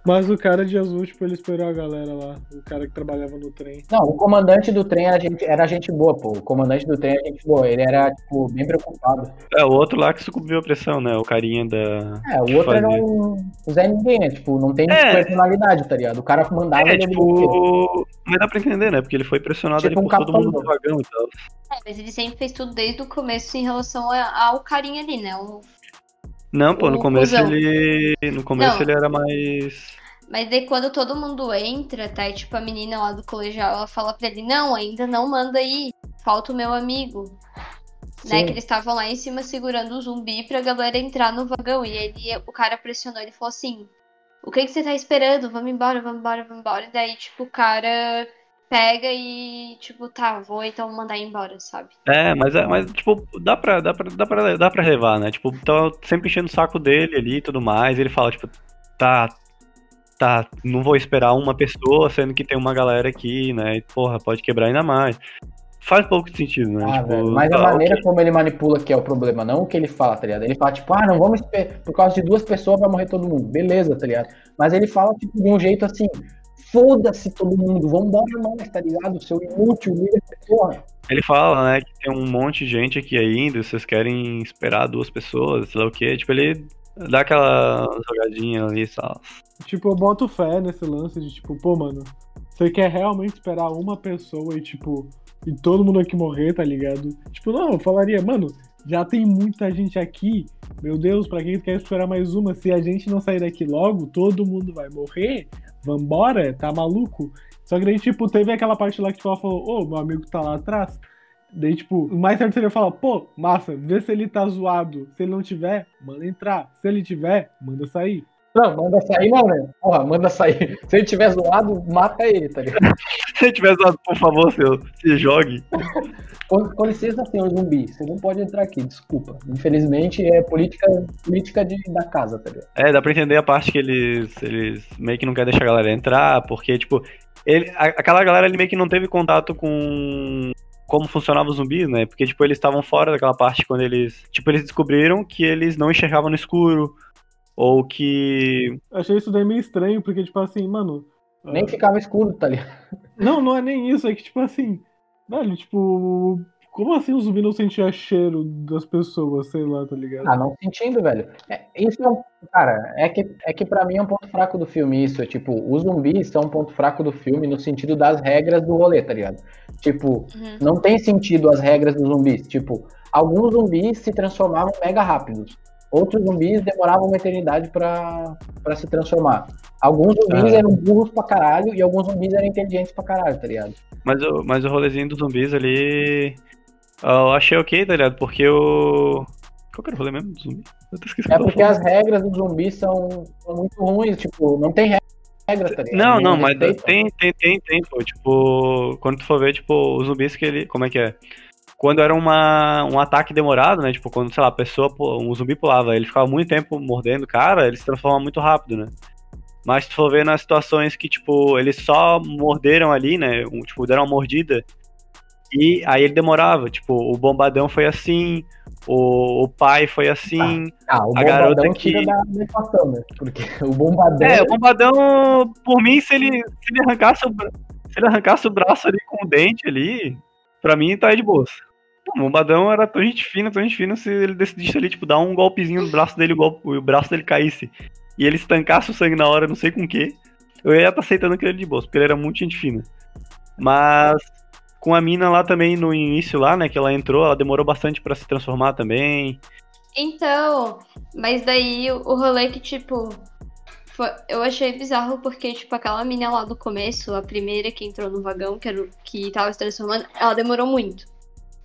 Mas o cara de azul, tipo, ele esperou a galera lá. O cara que trabalhava no trem. Não, o comandante do trem era gente, era gente boa, pô. O comandante do trem era gente boa. Ele era, tipo, bem preocupado. É, o outro lá que sucumbiu à pressão, né? O carinha da. É, o outro era um o Zé Ninguém, né? Tipo, não tem É. personalidade, tá ligado? O cara mandava É, tipo. Mas dá pra entender, né? Porque ele foi pressionado Tipo ali um por todo mundo no né? vagão e tal. É, mas ele sempre fez tudo desde o começo em relação a- ao carinha ali, né? O- Não, pô, no O começo cuzão. ele. No começo Não. ele era mais. Mas daí quando todo mundo entra, tá? E, tipo, a menina lá do colegial, ela fala pra ele, não, ainda não manda aí. Falta o meu amigo. Né, Sim. que eles estavam lá em cima segurando o zumbi pra galera entrar no vagão. E ele, o cara pressionou, ele falou assim: O que, que você tá esperando? Vamos embora, vamos embora, vamos embora. E daí, tipo, o cara pega e, tipo, tá, vou então mandar embora, sabe? É, mas, é, mas tipo, dá pra, dá, pra, dá, pra, dá pra levar, né? Tipo, tá sempre enchendo o saco dele ali e tudo mais. Ele fala, tipo, tá. Tá, não vou esperar uma pessoa, sendo que tem uma galera aqui, né? E, porra, pode quebrar ainda mais. Faz pouco de sentido, né? Ah, tipo, velho, mas a tá, maneira ok. como ele manipula que é o problema, não o que ele fala, tá ligado? Ele fala, tipo, ah, não vamos esperar, por causa de duas pessoas vai morrer todo mundo. Beleza, tá ligado? Mas ele fala, tipo, de um jeito assim, foda-se todo mundo, vambora nós, tá ligado? Seu inútil, essa porra. Ele fala, né, que tem um monte de gente aqui ainda, vocês querem esperar duas pessoas, sei lá o quê. Tipo, ele dá aquela jogadinha ali, só. Tipo, eu boto fé nesse lance de, tipo, pô, mano, você quer realmente esperar uma pessoa e, tipo, e todo mundo aqui morrer, tá ligado? Tipo, não, eu falaria, mano, já tem muita gente aqui, meu Deus, pra quem quer esperar mais uma? Se a gente não sair daqui logo, todo mundo vai morrer, vambora, tá maluco? Só que daí, tipo, teve aquela parte lá que tipo, ela falou, ô, meu amigo tá lá atrás. Daí, tipo, o mais certo seria falar, pô, massa, vê se ele tá zoado. Se ele não tiver, manda entrar. Se ele tiver, manda sair. Não, manda sair não, né? Porra, manda sair. Se ele tiver zoado, mata ele, tá ligado? Se ele tiver zoado, por favor, seu, se jogue. Com, com licença, senhor zumbi, você não pode entrar aqui, desculpa. Infelizmente é política, política de, da casa, tá ligado? É, dá pra entender a parte que eles, eles meio que não querem deixar a galera entrar, porque, tipo, ele, a- aquela galera ali meio que não teve contato com como funcionavam os zumbis, né? Porque, tipo, eles estavam fora daquela parte quando eles. Tipo, eles descobriram que eles não enxergavam no escuro. Ou que. Achei isso daí meio estranho, porque, tipo assim, mano. Nem ficava escuro, tá ligado? Não, não é nem isso, é que, tipo assim. Velho, tipo. Como assim o zumbi não sentia cheiro das pessoas, sei lá, tá ligado? Ah, não sentindo, velho. É, isso é um. Cara, é que, é que pra mim é um ponto fraco do filme isso. É tipo, os zumbis são um ponto fraco do filme no sentido das regras do rolê, tá ligado? Tipo, Uhum. não tem sentido as regras dos zumbis. Tipo, alguns zumbis se transformavam mega rápidos. Outros zumbis demoravam uma eternidade pra, pra se transformar. Alguns zumbis Ah. eram burros pra caralho e alguns zumbis eram inteligentes pra caralho, tá ligado? Mas o, mas o rolezinho dos zumbis ali. Eu achei ok, tá ligado? Porque o. Qual que era o rolê mesmo do zumbi? Eu até esqueci o que É porque as regras dos zumbis são, são muito ruins, tipo, não tem regra, tá ligado? Não, não, mas tem, tem, tem, tem, pô. Tipo, quando tu for ver, tipo, os zumbis que ele. Como é que é? Quando era uma, um ataque demorado, né? Tipo, quando, sei lá, a pessoa, um zumbi pulava, ele ficava muito tempo mordendo o cara, ele se transforma muito rápido, né? Mas se tu for ver nas situações que, tipo, eles só morderam ali, né? Um, tipo, deram uma mordida. E aí ele demorava. Tipo, o bombadão foi assim, o, o pai foi assim. Ah, o A garota que- equação, né? Porque o bombadão. É, o bombadão, por mim, se ele, se ele arrancasse o, se ele arrancasse o braço ali com o dente ali, pra mim tá de O bombadão era tão gente fina, tão gente fina, se ele decidisse ali, tipo, dar um golpezinho no braço dele, o, golpe- o braço dele caísse, e ele estancasse o sangue na hora, não sei com o que, eu ia estar aceitando aquele de boa, porque ele era muito gente fina. Mas com a mina lá também no início lá, né, que ela entrou, ela demorou bastante pra se transformar também. Então, mas daí o rolê que, tipo, foi- eu achei bizarro porque, tipo, aquela mina lá do começo, a primeira que entrou no vagão, que, era que tava se transformando, ela demorou muito.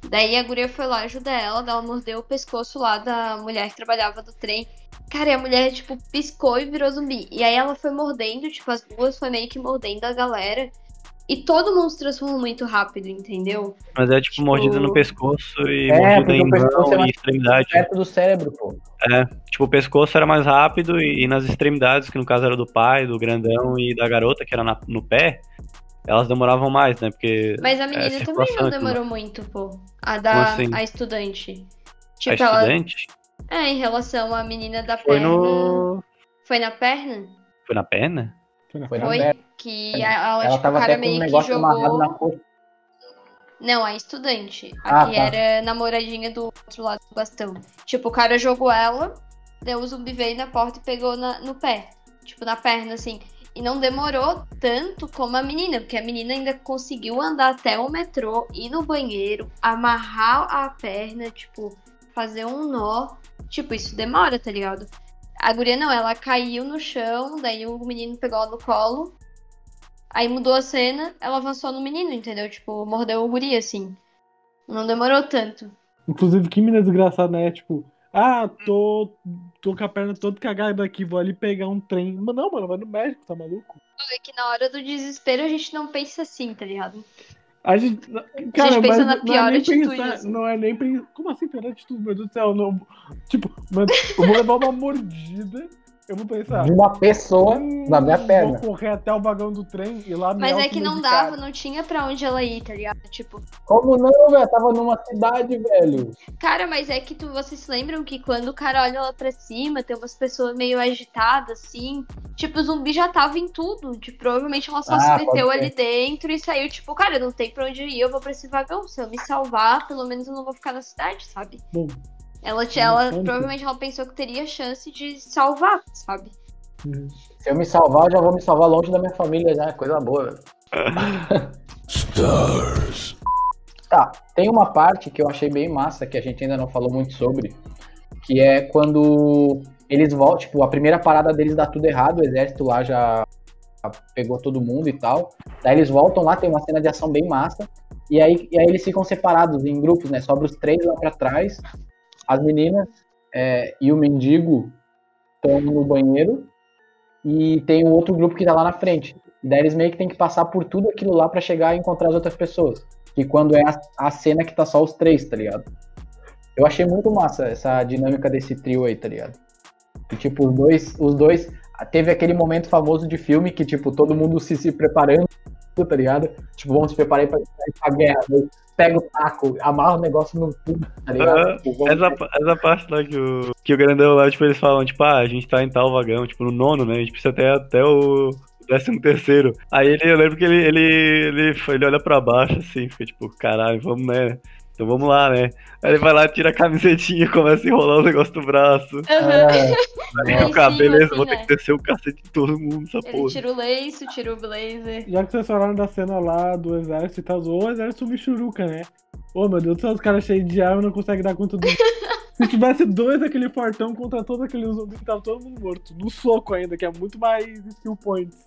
Daí a guria foi lá ajudar ela, daí ela mordeu o pescoço lá da mulher que trabalhava do trem. Cara, e a mulher, tipo, piscou e virou zumbi. E aí ela foi mordendo, tipo, as duas foi meio que mordendo a galera. E todo mundo se transformou muito rápido, entendeu? Mas é tipo, Tipo- mordida no pescoço e É, mordida em mão é e extremidade. Perto do cérebro, pô. Tipo, o pescoço era mais rápido e, e nas extremidades, que no caso era do pai, do grandão e da garota, que era na- no pé, elas demoravam mais, né? Porque Mas a menina também circulação não demorou muito, pô. A Como da assim? a estudante. a Tipo, ela. estudante É, em relação à menina da foi perna. no. Foi na perna? Foi na perna? Foi na Foi na Foi? perna. Que É. ela, ela, tipo, o cara até com um meio que jogou. na coxa. Não, a estudante. A Ah, que tá. era namoradinha do outro lado do bastão. Tipo, o cara jogou ela, daí o zumbi veio na porta e pegou na- no pé. Tipo, na perna, assim. E não demorou tanto como a menina, porque a menina ainda conseguiu andar até o metrô, ir no banheiro, amarrar a perna, tipo, fazer um nó. Tipo, isso demora, tá ligado? A guria não, ela caiu no chão, daí o menino pegou ela no colo. Aí mudou a cena, ela avançou no menino, entendeu? Tipo, mordeu o guri, assim. Não demorou tanto. Inclusive, que mina desgraçada, né? Tipo, ah, tô, tô com a perna toda cagada aqui, vou ali pegar um trem. Mas não, mano, vai no médico, tá maluco? É que na hora do desespero a gente não pensa assim, tá ligado? A gente. Cara, pensa mas na não pior é nem atitude, pensar. assim. Não é nem pensar. Como assim pior atitude? Meu Deus do céu, não. Tipo, eu vou levar uma mordida, eu vou pensar. De uma pessoa "Hum, na minha perna. Vou correr até o vagão do trem e lá Mas é que não automedicar." dava, não tinha pra onde ela ir, tá ligado? Tipo, Como não, velho? Tava numa cidade, velho. cara, mas é que tu, vocês se lembram que quando o cara olha lá pra cima, tem umas pessoas meio agitadas, assim. Tipo, o zumbi já tava em tudo. Tipo, provavelmente ela só Ah, se meteu ali dentro e saiu, tipo, cara, não tem pra onde ir, eu vou pra esse vagão. Se eu me salvar, pelo menos eu não vou ficar na cidade, sabe? Bom, Ela, ela provavelmente ela pensou que teria chance de salvar, sabe? uhum. Se eu me salvar, eu já vou me salvar longe da minha família, já. Coisa boa, velho. Tá, tem uma parte que eu achei bem massa, que a gente ainda não falou muito sobre, que é quando eles voltam, tipo, a primeira parada deles dá tudo errado, o exército lá já pegou todo mundo e tal. Daí eles voltam lá, tem uma cena de ação bem massa, e aí, e aí eles ficam separados em grupos, né? Sobra os três lá pra trás, as meninas é, e o mendigo estão no banheiro, e tem o outro grupo que tá lá na frente. E daí eles meio que tem que passar por tudo aquilo lá pra chegar e encontrar as outras pessoas. Que quando é a, a cena que tá só os três, tá ligado? Eu achei muito massa essa dinâmica desse trio aí, tá ligado? Tipo, os dois, os dois. Teve aquele momento famoso de filme que, tipo, todo mundo se, se preparando, tá ligado? Tipo, vamos se preparar pra, pra guerra. Daí Pega o taco, amarra o negócio no tubo, tá ligado? Vamos- essa, essa parte lá que o, que o grandão lá, tipo, eles falam, tipo, ah, a gente tá em tal vagão, tipo, no nono, né? A gente precisa até, até o décimo terceiro. Aí ele, eu lembro que ele, ele, ele, ele olha pra baixo, assim, fica tipo, caralho, vamos, né? Então vamos lá, né? Aí ele vai lá, tira a camisetinha, começa a enrolar o negócio do braço. É, Lá em fica, cima, beleza, assim, vou ter né? que descer o cacete de todo mundo, essa Ele porra. tira o lenço, tira o blazer. Já que vocês falaram da cena lá do exército e tal, o exército Michuruca, né? Ô meu Deus do céu, os caras cheios de arma não conseguem dar conta do. Se tivesse dois daquele fortão contra todos aqueles zumbis, tava todo mundo morto. No soco ainda, que é muito mais skill points.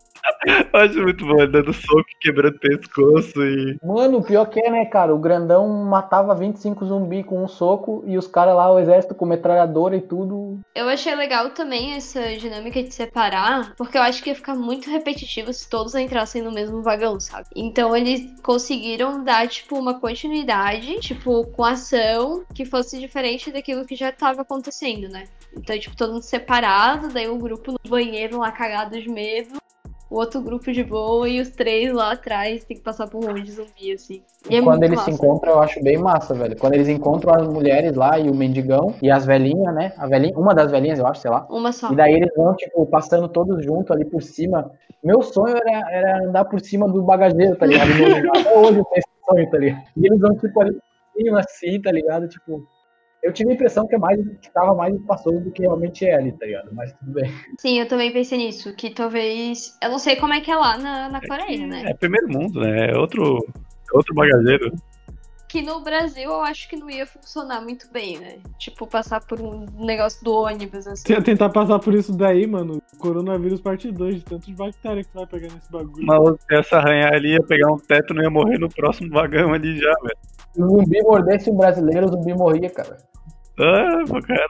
Eu acho muito bom, dando soco, quebrando pescoço e. Mano, o pior que é, né, cara? O grandão matava 25 zumbi com um soco e os caras lá, o exército com metralhadora e tudo. Eu achei legal também essa dinâmica de separar, porque eu acho que ia ficar muito repetitivo se todos entrassem no mesmo vagão, sabe? Então eles conseguiram dar, tipo, uma continuidade, tipo, com ação que fosse diferente daquilo que já tava acontecendo, né? Então, tipo, todo mundo separado, daí o grupo no banheiro lá cagado de medo, o outro grupo de boa e os três lá atrás tem que passar por um monte de zumbi, assim. E é Quando eles se massa. encontram, eu acho bem massa, velho. Quando eles encontram as mulheres lá e o mendigão e as velhinhas, né? A velhinha, uma das velhinhas, eu acho, sei lá. Uma só. E daí eles vão, tipo, passando todos juntos ali por cima. Meu sonho era, era andar por cima do bagageiro, tá ligado? Até hoje eu tenho esse sonho, tá ligado? E eles vão, tipo, ali por cima, assim, tá ligado? Tipo, eu tive a impressão que, é mais, que tava mais espaçoso do que realmente é ali, tá ligado? Mas tudo bem. Sim, eu também pensei nisso, que talvez. Eu não sei como é que é lá na, na Coreia, né? É primeiro mundo, né? É outro, é outro bagageiro. Que no Brasil eu acho que não ia funcionar muito bem, né? Tipo, passar por um negócio do ônibus, assim. Tentar passar por isso daí, mano, coronavírus parte 2, de tanto de bactéria que tu vai pegar nesse bagulho. Mas se essa arranhar ali, ia pegar um teto, não ia morrer no próximo vagão ali já, velho. Se o zumbi mordesse um brasileiro, o zumbi morria, cara. Ah, pô, caralho.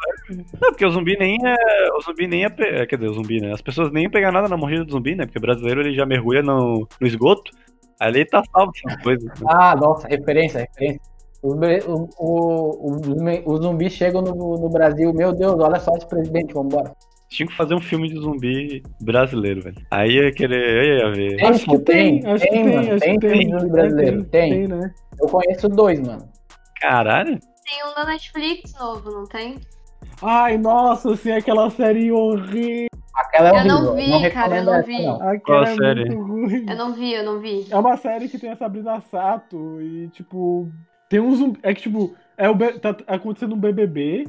Não, porque o zumbi nem é. O zumbi nem ia. Pe... Quer dizer, o zumbi, né? As pessoas nem iam pegar nada na mordida do zumbi, né? Porque o brasileiro ele já mergulha no, no esgoto. Ele tá salvo essas coisas. né? Ah, nossa, referência, referência. Os, bre- o- o- o- os zumbis chegam no, no Brasil, meu Deus, olha só esse presidente, vambora. Tinha que fazer um filme de zumbi brasileiro, velho. Aí ia querer. Aí ia ver. Tem, Acho que tem, tem, acho que tem, tem, mano, acho tem que tem. filme zumbi brasileiro, tem. Tem, né? Eu conheço dois, mano. Caralho. Tem um da Netflix novo, não tem? Ai, nossa, assim, aquela série horrível. Aquela é Eu horrível. não vi, não cara, eu não essa, vi. não. Aquela Qual é série? muito ruim. Eu não vi, eu não vi. É uma série que tem a Sabrina Sato e, tipo, tem um zumbi. É que, tipo, é o B- tá acontecendo um BBB.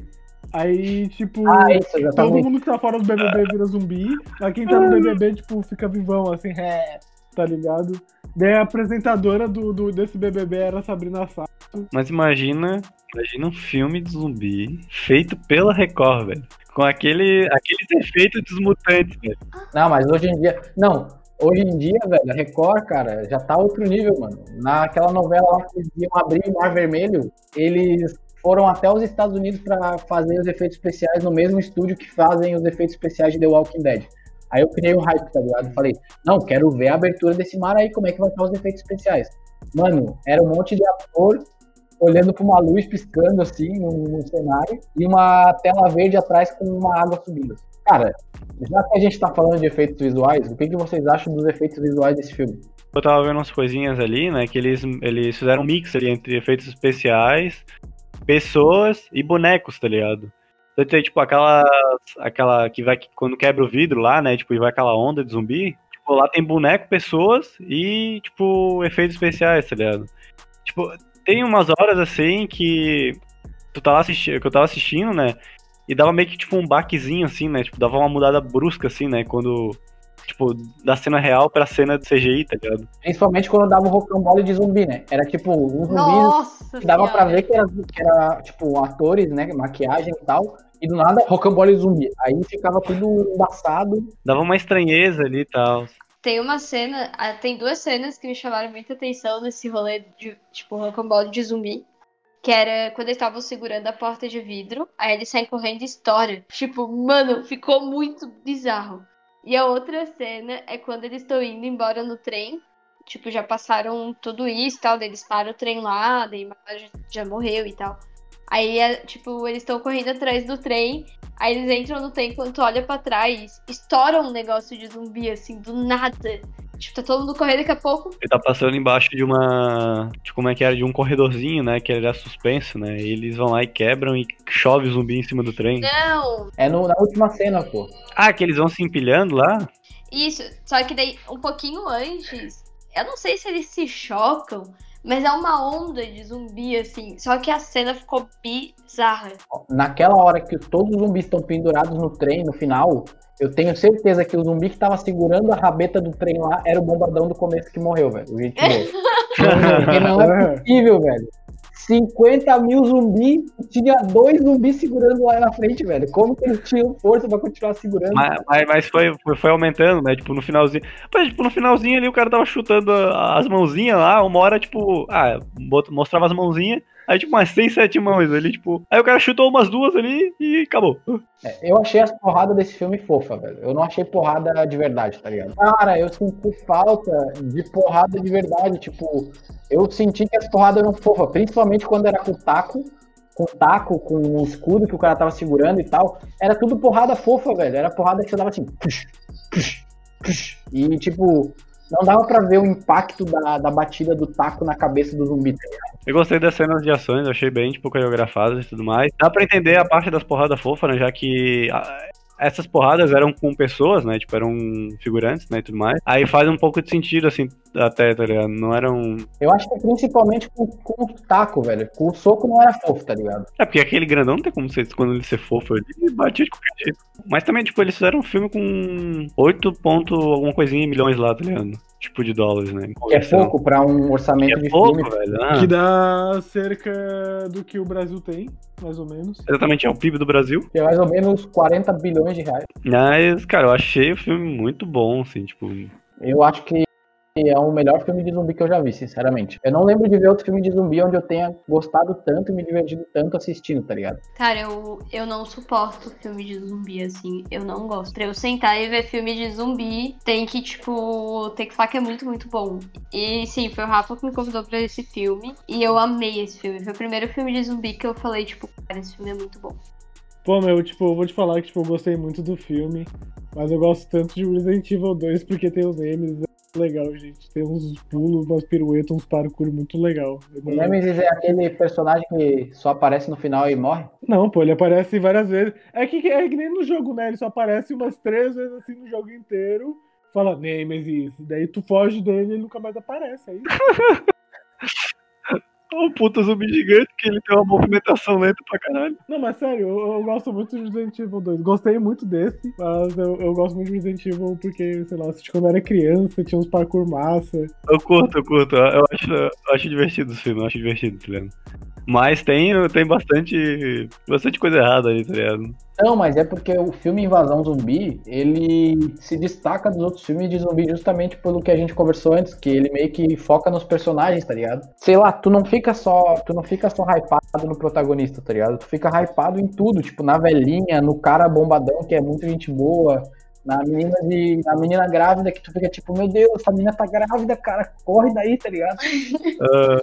Aí, tipo, Ah, isso, todo mundo que tá fora do BBB vira zumbi. Mas quem tá no BBB, tipo, fica vivão, assim, é, tá ligado? Daí a apresentadora do, do- desse BBB era Sabrina Sato. Mas imagina. Imagina um filme de zumbi feito pela Record, velho. Com aquele, aqueles efeitos dos mutantes, velho. Não, mas hoje em dia. Não, hoje em dia, velho, a Record, cara, já tá outro nível, mano. Naquela novela lá que eles iam abrir o Mar Vermelho, eles foram até os Estados Unidos pra fazer os efeitos especiais no mesmo estúdio que fazem os efeitos especiais de The Walking Dead. Aí eu criei um hype, tá ligado? Falei, não, quero ver a abertura desse mar aí, como é que vai estar os efeitos especiais. Mano, era um monte de ator olhando pra uma luz piscando assim no, cenário e uma tela verde atrás com uma água subindo. Cara, já que a gente tá falando de efeitos visuais, o que, que vocês acham dos efeitos visuais desse filme? Eu tava vendo umas coisinhas ali, né? Que eles, eles fizeram um mix ali entre efeitos especiais, pessoas e bonecos, tá ligado? Então tem, tipo, aquela. Aquela que vai quando quebra o vidro lá, né? Tipo, e vai aquela onda de zumbi. Tipo, lá tem boneco, pessoas e, tipo, efeitos especiais, tá ligado? Tipo, tem umas horas assim que. Tu tá lá assistindo, que eu tava assistindo, né? E dava meio que tipo um baquezinho, assim, né? Tipo, dava uma mudada brusca, assim, né? Quando. Tipo, da cena real pra cena de CGI, tá ligado? Principalmente quando dava um rocambole de zumbi, né? Era tipo um zumbi Nossa que dava pra Senhora. ver que era, que era, tipo, atores, né? Maquiagem e tal. E do nada, rocambole de zumbi. Aí ficava tudo embaçado. Dava uma estranheza ali e tal. Tem uma cena, ah, tem duas cenas que me chamaram muita atenção nesse rolê de, tipo, rocambole de zumbi. Que era quando eles estavam segurando a porta de vidro, aí eles saem correndo e estouram. Tipo, mano, ficou muito bizarro. E a outra cena é quando eles estão indo embora no trem. Tipo, já passaram tudo isso e tal. daí Eles param o trem lá, daí já, já morreu e tal. Aí, é, tipo, eles estão correndo atrás do trem. Aí eles entram no trem, quando tu olha pra trás, estoura um negócio de zumbi, assim, do nada. Tipo, tá todo mundo correndo daqui a pouco. Ele tá passando embaixo de uma. De como é que era? De um corredorzinho, né? Que era suspenso, né? E eles vão lá e quebram e chove zumbi em cima do trem. Não! É no- na última cena, pô. Ah, que eles vão se empilhando lá? Isso, só que daí, um pouquinho antes, eu não sei se eles se chocam, mas é uma onda de zumbi, assim. Só que a cena ficou bizarra. Naquela hora que todos os zumbis estão pendurados no trem, no final, eu tenho certeza que o zumbi que tava segurando a rabeta do trem lá era o bombadão do começo que morreu, velho. O gente. Porque não é possível, velho. 50 mil zumbis, tinha dois zumbis segurando lá na frente, velho. Como que eles tinham força pra continuar segurando? Mas, mas, mas foi, foi, aumentando, né? Tipo, no finalzinho. Pô, tipo, no finalzinho ali o cara tava chutando as mãozinhas lá, uma hora, tipo, ah, mostrava as mãozinhas, aí tipo umas 6, 7 mãos ali, tipo. Aí o cara chutou umas duas ali e acabou. É, eu achei as porradas desse filme fofa, velho. Eu não achei porrada de verdade, tá ligado? Cara, eu senti falta de porrada de verdade. Tipo, eu senti que as porradas eram fofas, principalmente quando era com o taco, com taco, com o escudo que o cara tava segurando e tal. Era tudo porrada fofa, velho. Era porrada que você dava assim. E, tipo, não dava pra ver o impacto da, da batida do taco na cabeça do zumbi. tá? Eu gostei das cenas de ações, achei bem, tipo, coreografadas e tudo mais. Dá pra entender a parte das porradas fofas, né? Já que ah, essas porradas eram com pessoas, né? Tipo, eram figurantes, né? E tudo mais. Aí faz um pouco de sentido, assim, até, tá ligado? Não eram. Eu acho que principalmente com, com o taco, velho. Com o soco não era fofo, tá ligado? É, porque aquele grandão não tem como ser, quando ele ser fofo, ele batia de qualquer jeito. Mas também, tipo, eles fizeram um filme com 8 ponto alguma coisinha milhões lá, tá ligado? Tipo, de dólares, né? Que é pouco pra um Que orçamento é de pouco, filme. velho. Ah, Que dá cerca do que o Brasil tem, mais ou menos. Exatamente, é o PIB do Brasil. Que é mais ou menos 40 bilhões de reais. Mas, cara, eu achei o filme muito bom, assim, tipo. Eu acho que é o melhor filme de zumbi que eu já vi, sinceramente. Eu não lembro de ver outro filme de zumbi onde eu tenha gostado tanto e me divertido tanto assistindo, tá ligado? Cara, eu, eu não suporto filme de zumbi, assim. Eu não gosto. Pra eu sentar e ver filme de zumbi, tem que, tipo, tem que falar que é muito, muito bom. E sim, foi o Rafa que me convidou pra esse filme. E eu amei esse filme. Foi o primeiro filme de zumbi que eu falei, tipo, cara, esse filme é muito bom. Pô, meu, tipo, eu vou te falar que tipo, eu gostei muito do filme, mas eu gosto tanto de Resident Evil 2 porque tem os memes, legal, gente. Tem uns pulos, umas piruetas, uns parkour muito legal. O Nemesis é aquele personagem que só aparece no final e morre. Não, pô, ele aparece várias vezes. É que, é que nem no jogo, né? Ele só aparece umas três vezes assim no jogo inteiro. Fala, Nemesis. Daí tu foge dele e ele nunca mais aparece. Aí. O puta zumbi gigante, que ele tem uma movimentação lenta pra caralho. Não, mas sério, eu, eu gosto muito de Resident Evil 2. Gostei muito desse, mas eu, eu gosto muito de Resident Evil porque, sei lá, assisti quando eu era criança, tinha uns parkour massa. Eu curto, eu curto. Eu acho, eu acho divertido filme, eu acho divertido, tá ligado? Mas tem, tem bastante, bastante coisa errada ali, tá ligado? Não, mas é porque o filme Invasão Zumbi, ele se destaca dos outros filmes de zumbi justamente pelo que a gente conversou antes, que ele meio que foca nos personagens, tá ligado? Sei lá, tu não fica só, tu não fica só hypado no protagonista, tá ligado? Tu fica hypado em tudo, tipo, na velhinha, no cara bombadão, que é muito gente boa, na menina de, na menina grávida que tu fica tipo, meu Deus, essa menina tá grávida, cara, corre daí, tá ligado? Ah,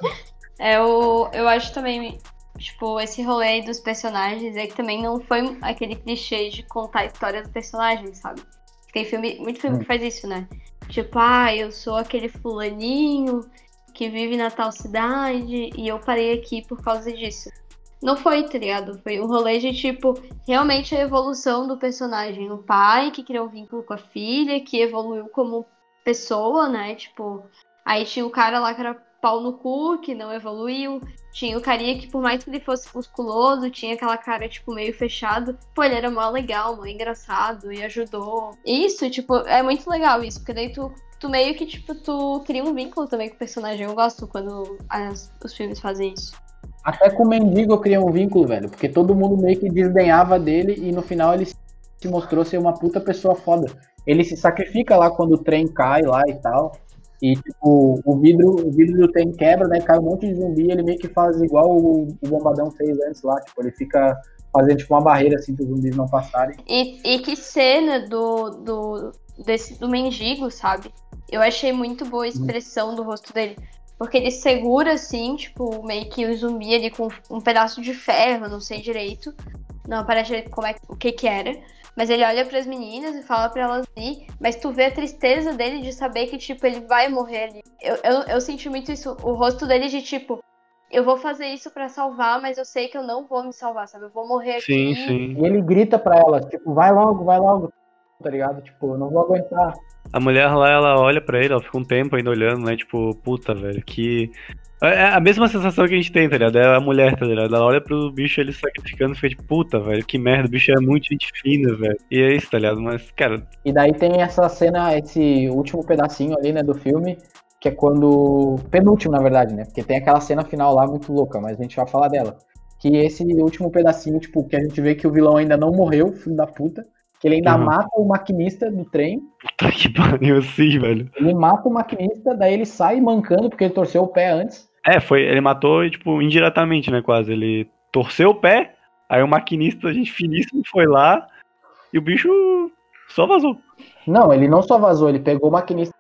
É, eu, eu acho também, tipo, esse rolê dos personagens é que também não foi aquele clichê de contar a história do personagem, sabe? Tem filme, muito filme que faz isso, né? Tipo, ah, eu sou aquele fulaninho que vive na tal cidade e eu parei aqui por causa disso. Não foi, tá ligado? Foi um rolê de, tipo, realmente a evolução do personagem. O pai que criou um vínculo com a filha, que evoluiu como pessoa, né? Tipo, aí tinha o cara lá que era pau no cu, que não evoluiu. Tinha o carinha que, por mais que ele fosse musculoso, tinha aquela cara, tipo, meio fechado. Pô, ele era mó legal, mó engraçado e ajudou. Isso, tipo, é muito legal isso, porque daí tu, tu meio que, tipo, tu cria um vínculo também com o personagem. Eu gosto quando as- os filmes fazem isso. Até com o mendigo eu criei um vínculo, velho, porque todo mundo meio que desdenhava dele e no final ele se mostrou ser uma puta pessoa foda. Ele se sacrifica lá quando o trem cai lá e tal. E tipo, o vidro, o vidro do trem quebra, né? Cai um monte de zumbi, ele meio que faz igual o, o bombadão fez antes lá, tipo, ele fica fazendo tipo uma barreira assim para os zumbis não passarem. E, e que cena do, do, desse, do mendigo, sabe? Eu achei muito boa a expressão do rosto dele. Porque ele segura, assim, tipo, meio que o zumbi ali com um pedaço de ferro, não sei direito. Não aparece como é, o que que era. Mas ele olha para as meninas e fala para elas ir. Mas tu vê a tristeza dele de saber que, tipo, ele vai morrer ali. Eu, eu, eu senti muito isso. O rosto dele de, tipo, eu vou fazer isso para salvar, mas eu sei que eu não vou me salvar, sabe? Eu vou morrer Sim, aqui. sim. E ele grita pra elas, tipo, vai logo, vai logo, tá ligado? Tipo, eu não vou aguentar. A mulher lá, ela olha pra ele, ela fica um tempo ainda olhando, né? Tipo, puta, velho, que. É a mesma sensação que a gente tem, tá ligado? É a mulher, tá ligado? Ela olha pro bicho ele sacrificando e fica tipo, puta, velho, que merda, o bicho é muito gente fina, velho. E é isso, tá ligado? Mas, cara, E daí tem essa cena, esse último pedacinho ali, né, do filme, que é quando. Penúltimo, na verdade, né? Porque tem aquela cena final lá muito louca, mas a gente vai falar dela. Que esse último pedacinho, tipo, que a gente vê que o vilão ainda não morreu, filho da puta. Que ele ainda Uhum. mata o maquinista do trem. puta que pariu assim, velho. Ele mata o maquinista, daí ele sai mancando, porque ele torceu o pé antes. É, foi. Ele matou, tipo, indiretamente, né? Quase. Ele torceu o pé, aí o maquinista, gente finíssimo, foi lá e o bicho só vazou. Não, ele não só vazou, ele pegou o maquinista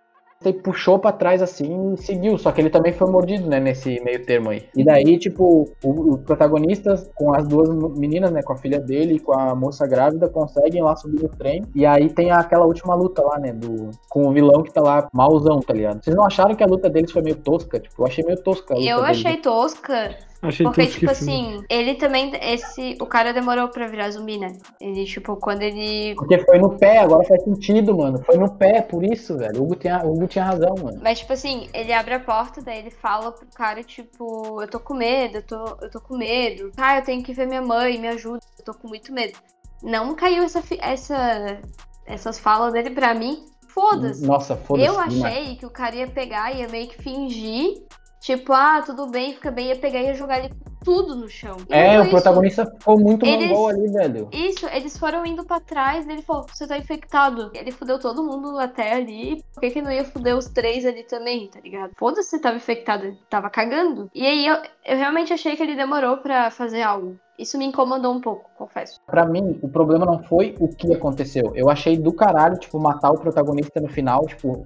e puxou pra trás assim e seguiu. Só que ele também foi mordido, né, nesse meio termo aí. E daí, tipo, o- os protagonistas com as duas meninas, né, com a filha dele e com a moça grávida, conseguem lá subir no trem. E aí tem aquela última luta lá, né, do, com o vilão que tá lá mauzão, tá ligado? Vocês não acharam que a luta deles foi meio tosca? Tipo, eu achei meio tosca a luta Eu achei tosca, Achei porque, tipo filme. assim, ele também. Esse. O cara demorou pra virar zumbi, né? Ele, tipo, quando ele. Porque foi no pé, agora faz sentido, mano. Foi no pé, por isso, velho. O Hugo tinha, o Hugo tinha razão, mano. Mas, tipo assim, ele abre a porta, daí ele fala pro cara, tipo, eu tô com medo, eu tô, eu tô com medo. Ah, eu tenho que ver minha mãe, me ajuda, eu tô com muito medo. Não caiu essa, essa, essas falas dele pra mim. Foda-se. Nossa, foda-se. Eu demais. achei que o cara ia pegar e ia meio que fingir, tipo, ah, tudo bem, fica bem, ia pegar e ia jogar ele com tudo no chão. E É, não o foi protagonista ficou muito Eles- mongol ali, velho. Isso, eles foram indo pra trás, ele falou, você tá infectado. Ele fudeu todo mundo até ali, por que que não ia fuder os três ali também, tá ligado? Foda-se se tava infectado, ele tava cagando. E aí eu, eu realmente achei que ele demorou pra fazer algo. Isso me incomodou um pouco, confesso. Pra mim, o problema não foi o que aconteceu. Eu achei do caralho, tipo, matar o protagonista no final, tipo,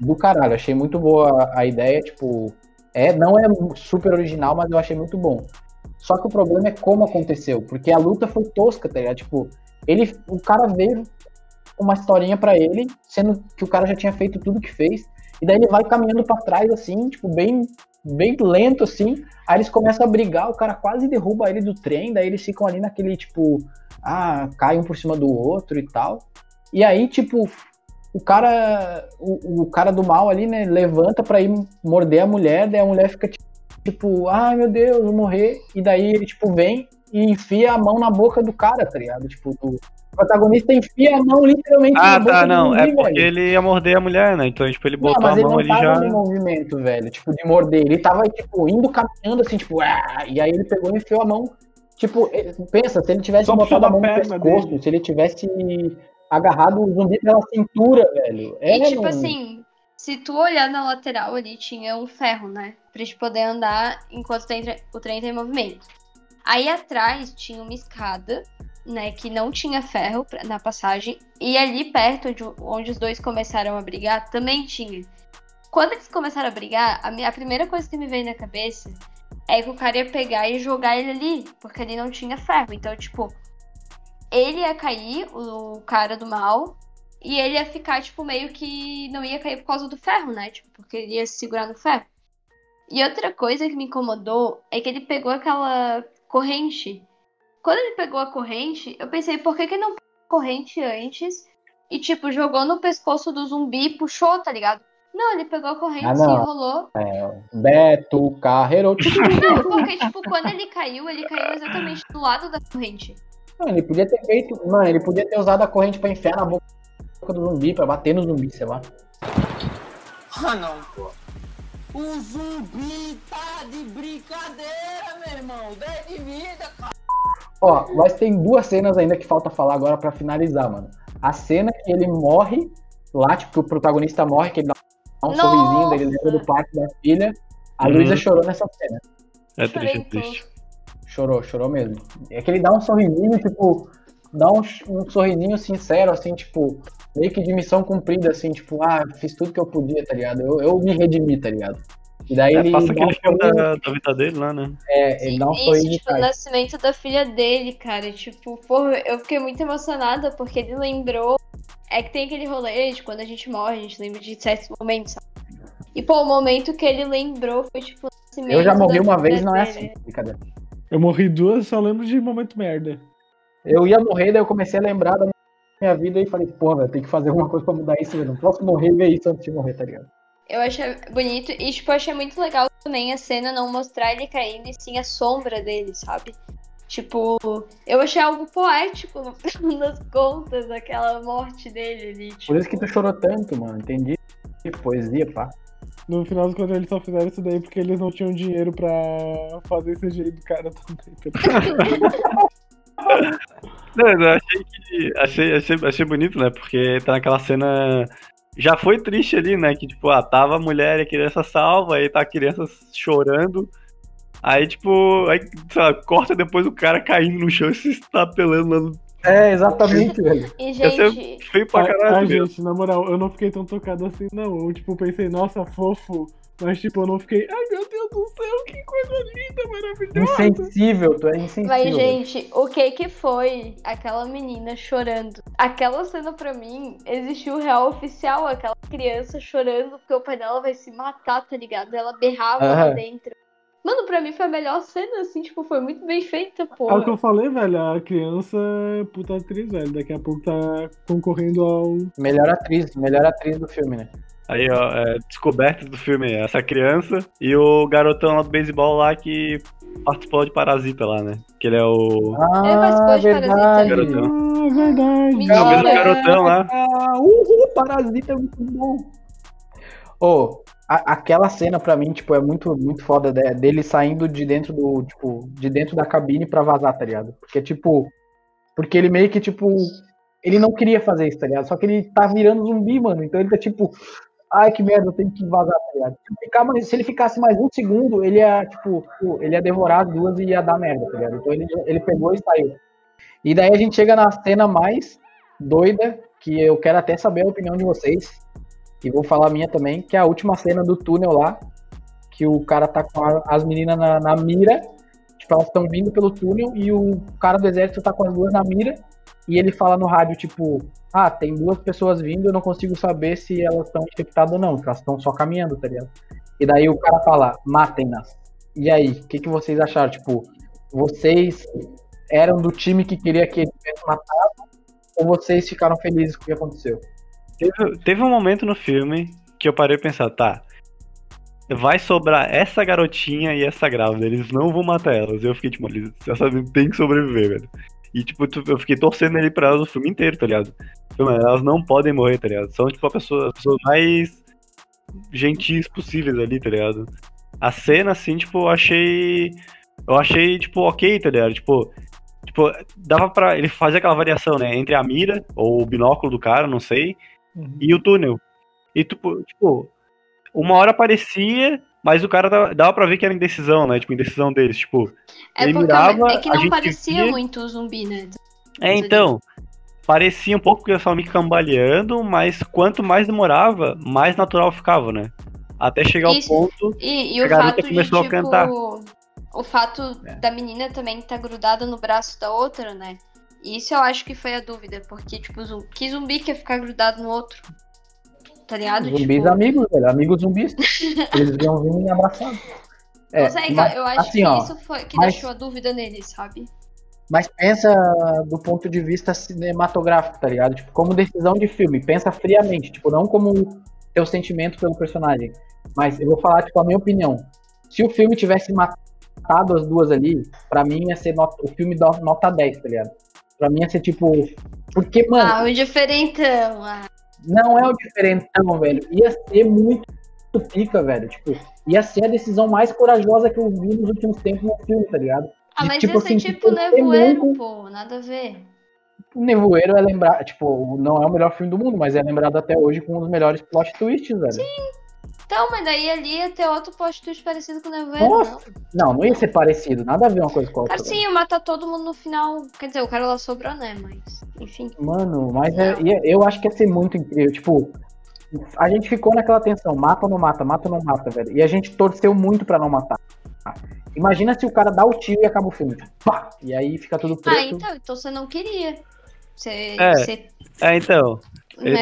do caralho. Achei muito boa a ideia, tipo, é, não é super original, mas eu achei muito bom. Só que o problema é como aconteceu, porque a luta foi tosca, tá ligado? Tipo, ele, o cara veio uma historinha pra ele, sendo que o cara já tinha feito tudo que fez, e daí ele vai caminhando pra trás assim, tipo, bem bem lento assim. Aí eles começam a brigar, o cara quase derruba ele do trem, daí eles ficam ali naquele tipo, ah, cai um por cima do outro e tal. E aí, tipo, o cara, o, o cara do mal ali, né, levanta pra ir morder a mulher, daí a mulher fica tipo, ai meu Deus, vou morrer. E daí ele, tipo, vem e enfia a mão na boca do cara, tá ligado? Tipo, o protagonista enfia a mão literalmente Ah, na boca tá, não. É porque velho. ele ia morder a mulher, né? Então, tipo, ele Não, botou mas a ele mão não ali tava já. no movimento, velho, tipo, de morder. Ele tava, tipo, indo caminhando assim, tipo, ah, e aí ele pegou e enfiou a mão. Tipo, eh, pensa, se ele tivesse Só botado a mão no pescoço, dele. se ele tivesse agarrado o zumbi pela cintura, velho. É, e tipo mano. assim, se tu olhar na lateral ali, tinha um ferro, né? Pra gente poder andar enquanto tem o trem tá em movimento. Aí atrás tinha uma escada, né? Que não tinha ferro na passagem. E ali perto, de onde os dois começaram a brigar, também tinha. Quando eles começaram a brigar, a, minha, a primeira coisa que me veio na cabeça é que o cara ia pegar e jogar ele ali, porque ali não tinha ferro. Então, tipo, ele ia cair, o cara do mal, e ele ia ficar, tipo, meio que não ia cair por causa do ferro, né? Tipo, porque ele ia se segurar no ferro. E outra coisa que me incomodou é que ele pegou aquela corrente. Quando ele pegou a corrente, eu pensei, por que que não pegou a corrente antes e, tipo, jogou no pescoço do zumbi e puxou, tá ligado? Não, ele pegou a corrente, Ah, se enrolou. Beto Carreiro. Não, porque, tipo, quando ele caiu, ele caiu exatamente do lado da corrente. Mano, ele podia ter feito. Mano, ele podia ter usado a corrente pra enfiar na boca do zumbi, pra bater no zumbi, sei lá. Ah, não, pô. O zumbi tá de brincadeira, meu irmão. 10 de vida, cara. Ó, mas tem duas cenas ainda que falta falar agora pra finalizar, mano. A cena que ele morre, lá, tipo, que o protagonista morre, que ele dá um Nossa! sorrisinho, daí ele lembra do parque da filha. A Uhum. Luísa chorou nessa cena. É triste, é triste. Chorou, chorou mesmo. É que ele dá um sorrisinho, tipo, dá um, um sorrisinho sincero, assim, tipo, meio que de missão cumprida, assim, tipo, ah, fiz tudo que eu podia, tá ligado? Eu, eu me redimi, tá ligado? E daí É, ele passa aquele filme da, da vida dele lá, né? é, ele dá um Isso, sorriso tipo, o nascimento da filha dele, cara. Tipo, porra, eu fiquei muito emocionada porque ele lembrou. É que tem aquele rolê de quando a gente morre, a gente lembra de certos momentos, sabe? E, pô, o momento que ele lembrou foi, tipo, o nascimento Eu já morri da uma vez, não é dele. assim, brincadeira. Eu morri duas, só lembro de momento merda. Eu ia morrer, daí eu comecei a lembrar da minha vida e falei, porra, velho, tem que fazer alguma coisa pra mudar isso, velho. Não posso morrer e ver isso antes de morrer, tá ligado? Eu achei bonito e, tipo, eu achei muito legal também a cena não mostrar ele caindo e sim a sombra dele, sabe? Tipo, eu achei algo poético no final das contas, aquela morte dele ali. Tipo, Por isso que tu chorou tanto, mano. Entendi. Poesia, pá. No final das contas, eles só fizeram isso daí porque eles não tinham dinheiro pra fazer CGI do cara também. tá Não, eu achei que. Achei, achei, achei bonito, né? Porque tá naquela cena. Já foi triste ali, né? Que, tipo, ah, tava a mulher e a criança salva, aí tá a criança chorando. Aí, tipo, aí, corta depois o cara caindo no chão e se estapelando lá no. É, exatamente, velho. E, gente, feio pra Ah, caralho. ah, gente, na moral, eu não fiquei tão tocado assim, não. Eu, tipo, pensei, nossa, fofo. Mas, tipo, eu não fiquei, ai meu Deus do céu, que coisa linda, maravilhosa. Insensível, tu é insensível. Mas, gente, o que que foi aquela menina chorando? Aquela cena pra mim existiu real oficial, aquela criança chorando porque o pai dela vai se matar, tá ligado? Ela berrava lá dentro. Mano, pra mim foi a melhor cena, assim, tipo, foi muito bem feita, pô. É o que eu falei, velho, a criança é puta atriz, velho. Daqui a pouco tá concorrendo ao. Melhor atriz, melhor atriz do filme, né? Aí, ó, é, descobertas do filme, essa criança e o garotão lá do beisebol lá que participou de Parasita lá, né? Que ele é o. Ele participou Ah, de Parasita. verdade. Garotão. Ah, verdade. É o mesmo garotão lá. Ah, uhul, Parasita é muito bom. Ô, a- aquela cena pra mim, tipo, é muito, muito foda de- dele saindo de dentro do, tipo, de dentro da cabine pra vazar, tá ligado? Porque, tipo, porque ele meio que, tipo, ele não queria fazer isso, tá ligado? Só que ele tá virando zumbi, mano. Então ele tá, tipo, ai, que merda, eu tenho que vazar, tá ligado? Se, ficar se ele ficasse mais um segundo, ele ia, tipo, ele ia devorar as duas e ia dar merda, tá ligado? Então ele, ele pegou e saiu. E daí a gente chega na cena mais doida, que eu quero até saber a opinião de vocês. E vou falar a minha também, que é a última cena do túnel lá, que o cara tá com a- as meninas na, na mira, tipo, elas estão vindo pelo túnel e o cara do exército tá com as duas na mira, e ele fala no rádio, tipo, ah, tem duas pessoas vindo, eu não consigo saber se elas estão infectadas ou não, elas estão só caminhando, tá ligado? E daí o cara fala, matem-nas. E aí, o que, que vocês acharam? Tipo, vocês eram do time que queria que ele tivesse matado, ou vocês ficaram felizes com o que aconteceu? Teve, teve um momento no filme que eu parei pra pensar, tá. Vai sobrar essa garotinha e essa grávida, eles não vão matar elas. Eu fiquei tipo, eles essa tem que sobreviver, velho. E tipo, eu fiquei torcendo ele pra elas o filme inteiro, tá ligado? Então, elas não podem morrer, tá ligado? São tipo pessoa, as pessoas mais gentis possíveis ali, tá ligado? A cena, assim, tipo, eu achei. Eu achei, tipo, ok, tá ligado? Tipo, tipo, dava pra ele fazer aquela variação, né? Entre a mira, ou o binóculo do cara, não sei, Uhum. e o túnel. E tipo, tipo, uma hora aparecia, mas o cara dava, dava pra ver que era indecisão, né? Tipo, indecisão deles. Tipo, É ele porque mirava, é que a não gente parecia via- muito o zumbi, né? é, então. Parecia um pouco que eles estavam me cambaleando, mas quanto mais demorava, mais natural ficava, né? Até chegar ao Isso. ponto. E, e A o garota fato de, começou a tipo, cantar. o fato É. da menina também estar grudada no braço da outra, né? Isso eu acho que foi a dúvida, porque, tipo, zum- que zumbi quer ficar grudado no outro? Tá ligado? Zumbis tipo, amigos, velho. Amigos zumbis. Eles iam vir abraçados. É, sei, mas, eu acho assim, que ó, isso foi que mas- deixou a dúvida neles, sabe? mas pensa do ponto de vista cinematográfico, tá ligado? Tipo, como decisão de filme. Pensa friamente, tipo, não como teu sentimento pelo personagem. Mas eu vou falar, tipo, a minha opinião. Se o filme tivesse matado as duas ali, pra mim ia ser not- o filme nota 10, tá ligado? Pra mim ia ser tipo. Porque, mano, Ah, o diferentão. Ah. não é o diferentão, velho. Ia ser muito pica, velho. Tipo, ia ser a decisão mais corajosa que eu vi nos últimos tempos no filme, tá ligado? Ah, De, mas tipo ia ser assim, tipo tipo, nevoeiro, muito- pô, nada a ver. O Nevoeiro é lembrar, tipo, não é o melhor filme do mundo, mas é lembrado até hoje com um dos melhores plot twists, velho. Então, Então, mas daí ali ia ter outro plot twist parecido com o Nevoeiro, não? Nossa! Não, não ia ser parecido, nada a ver uma coisa com a outra. Cara, sim, ia matar todo mundo no final. Quer dizer, o cara lá sobrou, né? Mas, enfim. Mano, mas é- ia- eu acho que ia ser muito incrível. Tipo, a gente ficou naquela tensão, mata ou não mata, mata ou não mata, velho. E a gente torceu muito pra não matar. Imagina se o cara dá o tiro e acaba o filme. Pá! E aí fica tudo Ah, preto. então, então você não queria. Você. É. você É, então.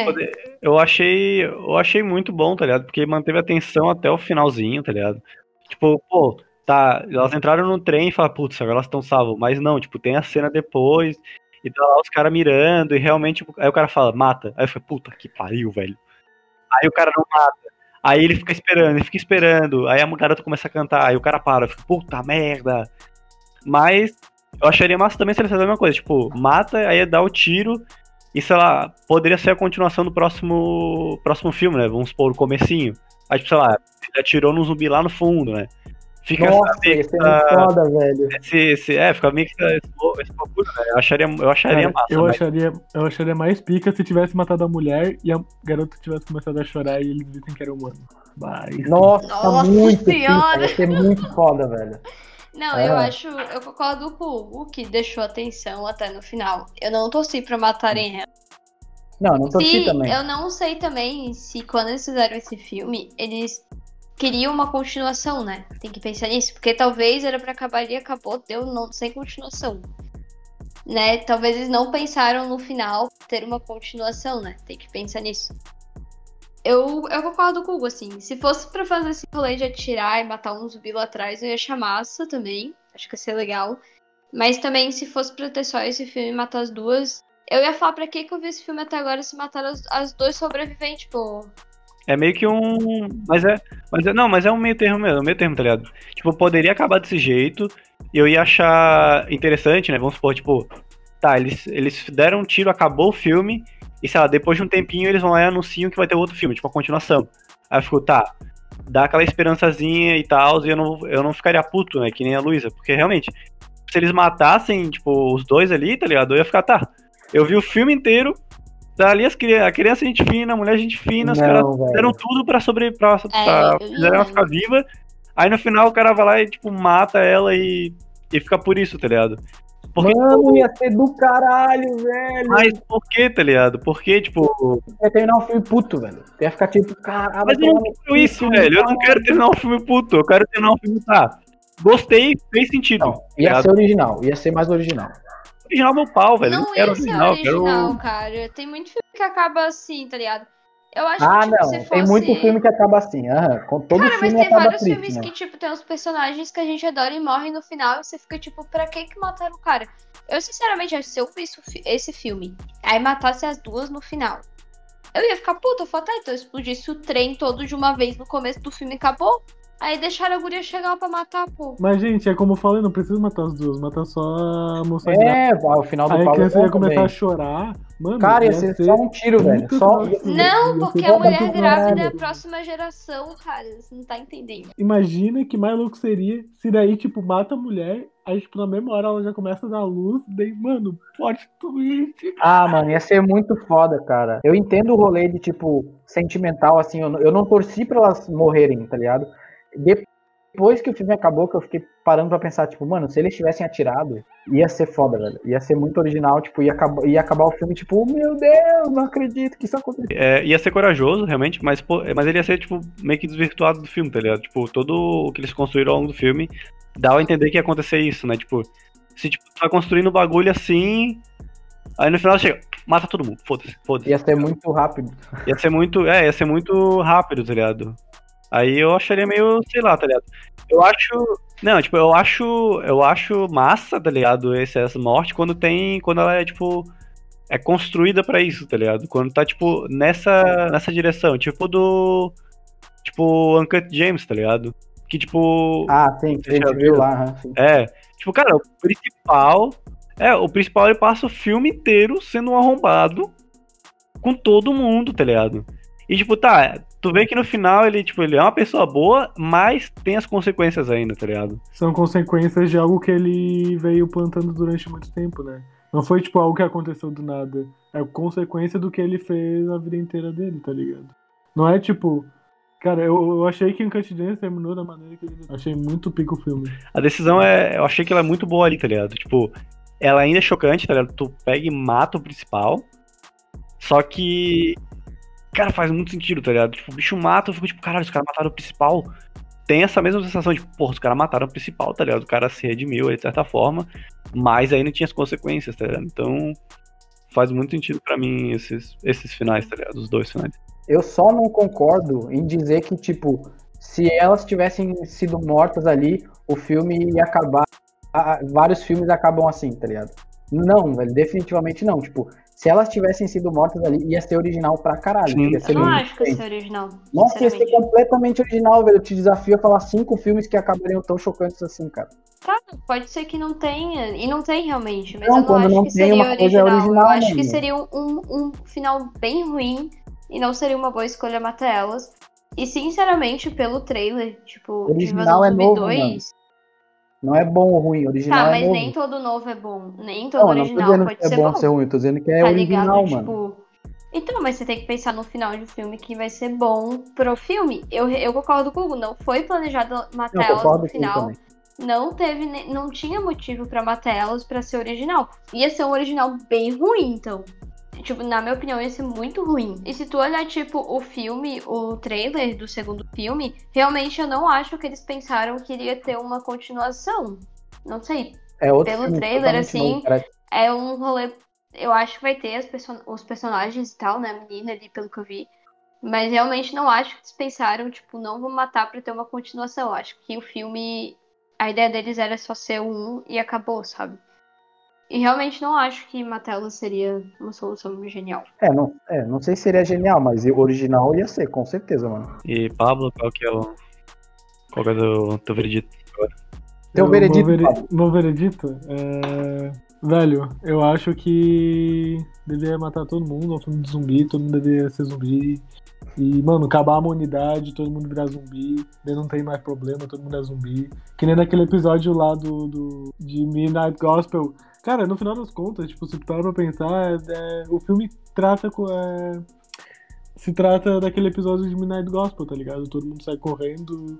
Pode- Eu achei. Eu achei muito bom, tá ligado? Porque manteve a tensão até o finalzinho, tá ligado? Tipo, pô, tá. Elas entraram no trem e falaram, putz, agora elas estão salvas. Mas não, tipo, tem a cena depois. E tá lá os caras mirando. E realmente. tipo, Aí o cara fala, mata. Aí eu falei, puta que pariu, velho. Aí o cara não mata. Aí ele fica esperando, ele fica esperando. Aí a garota começa a cantar. Aí o cara para, fica, puta merda. Mas eu acharia massa também se ele fizesse a mesma coisa. Tipo, mata, aí dá o tiro. E sei lá, poderia ser a continuação do próximo próximo filme, né? Vamos supor, o comecinho. Aí, tipo, sei lá, ele atirou num zumbi lá no fundo, né? Fica Nossa, essa, é foda, velho. esse, esse- é, fica meio que esse, esse bagulho, né? Eu acharia, eu acharia Cara, massa. eu, mas- acharia, eu acharia mais pica se tivesse matado a mulher e a garota tivesse começado a chorar e eles dissem que era humano. Mas. Nossa, Nossa muito Senhora! pica, ia ser muito foda, velho. Não, É. eu acho. Eu concordo com o Hugo que deixou atenção até no final. Eu não torci pra matarem ela. Não, não torci Se, também. eu não sei também se quando eles fizeram esse filme, eles queriam uma continuação, né? Tem que pensar nisso. Porque talvez era pra acabar e acabou, deu não, sem continuação. Né? Talvez eles não pensaram no final ter uma continuação, né? Tem que pensar nisso. Eu, eu concordo com o Hugo, assim. Se fosse pra fazer esse rolê de atirar e matar um zumbi lá atrás, eu ia achar massa também. Acho que ia ser legal. Mas também, se fosse pra ter só esse filme e matar as duas, eu ia falar pra que que eu vi esse filme até agora se mataram as, as dois sobreviventes, pô. É meio que um. Mas é. Mas é, não, mas é um meio termo mesmo, meio termo, tá ligado? Tipo, poderia acabar desse jeito. E eu ia achar interessante, né? Vamos supor, tipo, tá, eles, eles deram um tiro, acabou o filme. E sei lá, depois de um tempinho eles vão lá e anunciam que vai ter outro filme, tipo, a continuação. Aí eu fico, tá, dá aquela esperançazinha e tal, e eu não, eu não ficaria puto, né? Que nem a Luísa. Porque realmente, se eles matassem, tipo, os dois ali, tá ligado? Eu ia ficar, tá. Eu vi o filme inteiro. Tá ali as crianças, a criança gente fina, a mulher gente fina, os caras fizeram tudo pra sobre pra, pra ia, fizeram ela ficar viva. Aí no final o cara vai lá e tipo mata ela e, e fica por isso, tá ligado? Porque, Mano, ia ser do caralho, velho. mas por que, tá ligado? Porque, tipo. Ia terminar um filme puto, velho. Ia ficar tipo, caralho. Mas eu não quero isso, velho. Eu não quero terminar um filme puto. Eu quero terminar um filme, tá? Gostei, fez sentido. Não, ia tá ser original, ia ser mais original. Original meu pau, velho. não não quero ia ser original, original, quero. cara. Tem muito filme que acaba assim, tá ligado? Eu acho Ah, que, tipo, não. se Tem fosse... muito filme que acaba assim. aham. Com todo Cara, mas filme tem acaba vários triste, filmes né? que, tipo, tem uns personagens que a gente adora e morrem no final e você fica, tipo, pra que que mataram o cara? Eu, sinceramente, acho que se eu visse o fi- esse filme, aí matasse as duas no final, eu ia ficar puta, eu falei, tá, então explodisse o trem todo de uma vez no começo do filme e acabou. Aí deixaram a guria chegar pra matar, pô. Mas, gente, é como eu falei, não precisa matar as duas, matar só a moça. É, ao final do Aí a Paulo criança é ia começar também. a chorar. Mano, Cara, ia ser só um tiro, velho. Só... Não, porque ser a mulher grávida é a próxima geração, cara. Você não tá entendendo. Imagina que mais louco seria se daí, tipo, mata a mulher, aí, tipo, na mesma hora ela já começa a dar luz, daí, mano, plot twist. Ah, mano, ia ser muito foda, cara. Eu entendo o rolê de, tipo, sentimental, assim, eu não, eu não torci pra elas morrerem, tá ligado? Depois que o filme acabou, que eu fiquei parando pra pensar, tipo, mano, se eles tivessem atirado, ia ser foda, velho. Ia ser muito original, tipo, ia acabar, ia acabar o filme, tipo, meu Deus, não acredito que isso aconteceu. É, ia ser corajoso, realmente, mas, pô, mas ele ia ser, tipo, meio que desvirtuado do filme, tá ligado? Tipo, todo o que eles construíram ao longo do filme dá a entender que ia acontecer isso, né? Tipo, se tipo, tu vai construindo o bagulho assim, aí no final chega, mata todo mundo, foda-se, foda-se. Ia ser muito rápido. Ia ser muito, é, ia ser muito rápido, tá ligado? Aí eu acharia meio, sei lá, tá ligado? Eu acho, não, tipo, eu acho, eu acho massa, tá ligado? Esse, essa morte quando tem, quando ela é, tipo, é construída pra isso, tá ligado? Quando tá, tipo, nessa, nessa direção, tipo do, tipo, Uncut James, tá ligado? Que, tipo, Ah, sim, que a gente viu lá. sim. é, tipo, cara, o principal, é, o principal ele passa o filme inteiro sendo um arrombado com todo mundo, tá ligado? E tipo, tá, tu vê que no final ele, tipo, ele é uma pessoa boa, mas tem as consequências ainda, tá ligado? São consequências de algo que ele veio plantando durante muito tempo, né? Não foi, tipo, algo que aconteceu do nada. É consequência do que ele fez a vida inteira dele, tá ligado? Não é, tipo, Cara, eu, eu achei que Uncut Gems terminou da maneira que ele. Achei muito pico o filme. A decisão é. Eu achei que ela é muito boa ali, tá ligado? Tipo, ela ainda é chocante, tá ligado? Tu pega e mata o principal. Só que. Cara, faz muito sentido, tá ligado? Tipo, o bicho mata, eu fico tipo, caralho, os caras mataram o principal. Tem essa mesma sensação de, porra, os caras mataram o principal, tá ligado? O cara se redimiu de certa forma, mas aí não tinha as consequências, tá ligado? Então, faz muito sentido pra mim esses, esses finais, tá ligado? Os dois finais. Eu só não concordo em dizer que, tipo, se elas tivessem sido mortas ali, o filme ia acabar. Vários filmes acabam assim, tá ligado? Não, velho, definitivamente não. Tipo, se elas tivessem sido mortas ali, ia ser original pra caralho. Sim. Ia ser Eu não acho que isso é original. Nossa, ia ser completamente original, velho. Eu te desafio a falar cinco filmes que acabariam tão chocantes assim, cara. Tá, pode ser que não tenha, e não tem realmente, mas Não, eu não acho não que tem, seria uma coisa é original. original, Eu acho que mano. seria um, um, final bem ruim e não seria uma boa escolha matar elas. E sinceramente, pelo trailer, tipo, Original de é Invasão Zumbi novo, 2. Não é bom ou ruim, original Tá, é mas novo. nem todo novo é bom. Nem todo não, não original dizendo pode é ser bom, bom. ou ser ruim, tô dizendo que é tá original, ligado? mano. Tipo. Então, mas você tem que pensar no final de filme que vai ser bom pro filme. Eu, eu concordo com o Hugo, não foi planejado matar elas no final. não teve, não tinha motivo pra matar elas pra ser original. Ia ser um original bem ruim, então. Tipo, na minha opinião, ia ser muito ruim. E se tu olhar, tipo, o filme, o trailer do segundo filme, realmente eu não acho que eles pensaram que iria ter uma continuação. Não sei. É outro Pelo trailer, assim, novo. É um rolê. Eu acho que vai ter as perso- os personagens e tal, né? A menina ali, pelo que eu vi. Mas realmente não acho que eles pensaram, tipo, não vou matar pra ter uma continuação. Eu acho que o filme. A ideia deles era só ser um e acabou, sabe? E realmente não acho que matá-la seria uma solução genial. É, não, é, não sei se seria genial, mas o original ia ser, com certeza, mano. E Pablo, qual que é o. Qual que é o teu veredito? Teu Eu- veredito, Meu, vere- meu veredito é. Velho, eu acho que deveria matar todo mundo, é um filme de zumbi, todo mundo deveria ser zumbi. E, mano, acabar a humanidade, todo mundo virar zumbi, daí não tem mais problema, todo mundo é zumbi. Que nem naquele episódio lá do, do de Midnight Gospel. Cara, no final das contas, tipo, se tu parar pra pensar, é- o filme trata com. é, se trata daquele episódio de Midnight Gospel, tá ligado? Todo mundo sai correndo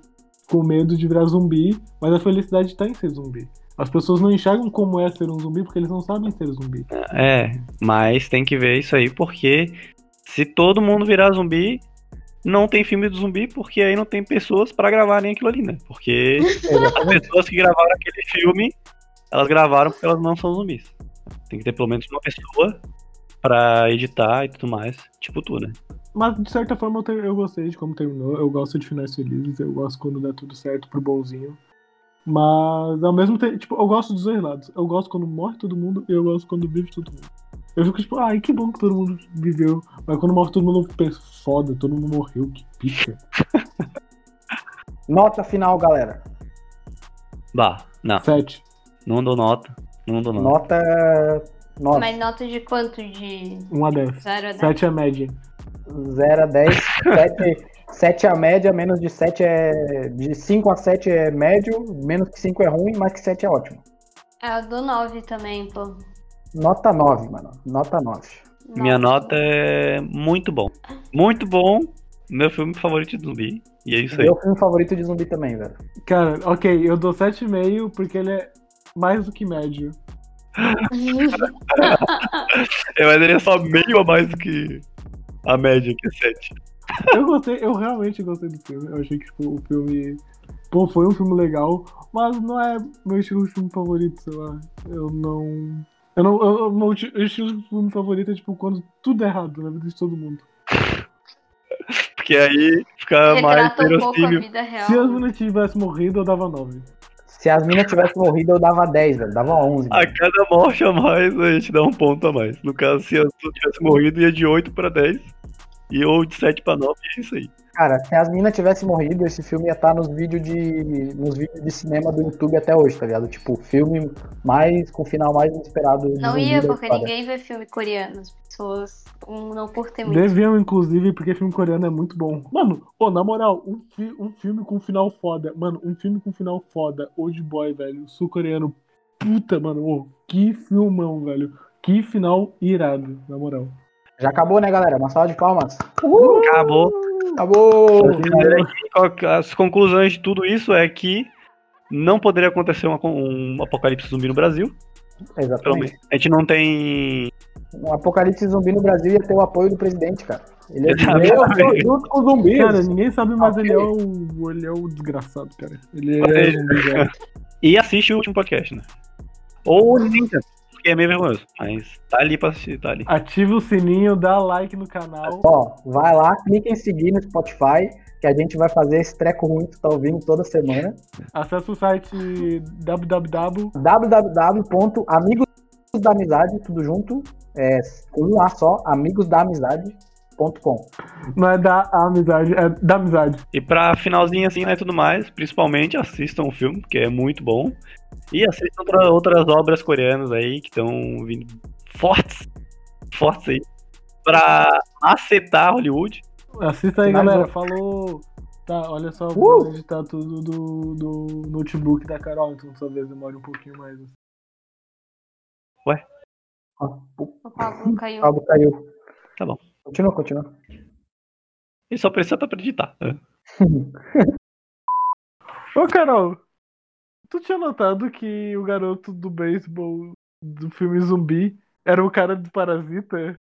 com medo de virar zumbi, mas a felicidade tá em ser zumbi. As pessoas não enxergam como é ser um zumbi porque eles não sabem ser zumbi. É, mas tem que ver isso aí porque se todo mundo virar zumbi, não tem filme do zumbi porque aí não tem pessoas pra gravarem aquilo ali, né? Porque as pessoas que gravaram aquele filme, elas gravaram porque elas não são zumbis. Tem que ter pelo menos uma pessoa pra editar e tudo mais, tipo tu, né? Mas de certa forma eu, te- eu gostei de como terminou. Eu gosto de finais felizes, eu gosto quando dá tudo certo pro bonzinho. Mas ao mesmo tempo, tipo, eu gosto dos dois lados. Eu gosto quando morre todo mundo e eu gosto quando vive todo mundo. Eu fico tipo, ai, que bom que todo mundo viveu. Mas quando morre todo mundo, eu penso, foda, todo mundo morreu, que pica. Nota final, galera. Bah, não, Sete. Não dou nota, não dou nota. Nota 9. Mas nota de quanto? De 1 a 10. 0 a 10? 7 é a média. 0 a 10. 7, 7 é a média, menos de 7 é. De 5 a 7 é médio, menos que 5 é ruim, mais que 7 é ótimo. É, eu dou 9 também, pô. Nota 9, mano. Nota 9. Minha nota é muito bom. Muito bom. Meu filme favorito de zumbi. E é isso aí. Meu filme favorito de zumbi também, velho. Cara, ok, eu dou 7,5 porque ele é mais do que médio. Eu daria só meio a mais do que a média, que é 7. Eu gostei, eu realmente gostei do filme. Eu achei que tipo, o filme. Pô, foi um filme legal, mas não é meu estilo de filme favorito, sei lá. Eu não. Eu não. Eu, eu- meu ti- estilo de filme favorito é tipo quando tudo é errado na vida de todo mundo. Porque aí fica mais um pouco a verossímil. vida real. Se as meninas tivessem morrido, eu dava 9. Se as minas tivessem morrido, eu dava 10, velho. Dava 11. A velho. cada morte a mais, a gente dá um ponto a mais. No caso, se a sua tivesse morrido, ia de 8 pra 10. E ou de 7 pra 9, é isso aí. Cara, se as minas tivessem morrido, esse filme ia estar nos vídeos de. nos vídeos de cinema do YouTube até hoje, tá ligado? Tipo, filme mais. com o final mais inesperado. Não ia, porque ninguém vê filme coreano. As pessoas não curtem muito. Deviam, inclusive, porque filme coreano é muito bom. Mano, ô, na moral, um, fi- um filme com final foda. Mano, um filme com final foda. Old Boy, velho. Sul-coreano. Puta, mano. Ô, que filmão, velho. Que final irado, na moral. Já acabou, né, galera? Uma salva de palmas. Acabou. Acabou! As conclusões de tudo isso é que não poderia acontecer uma- um apocalipse zumbi no Brasil. Exatamente. A gente não tem. Um apocalipse zumbi no Brasil ia ter o apoio do presidente, cara. Ele tô junto com os zumbis. Cara, ninguém sabe, mas Ok. ele é o. Ele é o desgraçado, cara. Ele é ele- zumbi já. E assiste o último podcast, né? Ou porque é meio vergonhoso. Mas tá ali pra assistir, tá ali. Ativa o sininho, dá like no canal. Ó, vai lá, clica em seguir no Spotify, que a gente vai fazer esse treco ruim que tu tá ouvindo toda semana. Acesse o site www. www.amigosdaamizade, tudo junto, é, com um A só, amigosdaamizade.com. Não é da amizade, é da amizade. E pra finalzinho assim, né, tudo mais, principalmente assistam o filme, que é muito bom. E assistam outra- outras obras coreanas aí, que estão vindo fortes, fortes aí, pra acertar Hollywood. Assista aí, Finalizou. galera. Falou. Tá, olha só, Uh! vou editar tudo do, do notebook da Carol, então talvez demore um pouquinho mais. O Pablo caiu. Algo caiu. Tá bom. Continua, continua. E só precisa pra acreditar. né? Ô, Carol, tu tinha notado que o garoto do beisebol do filme Zumbi era o cara do Parasita?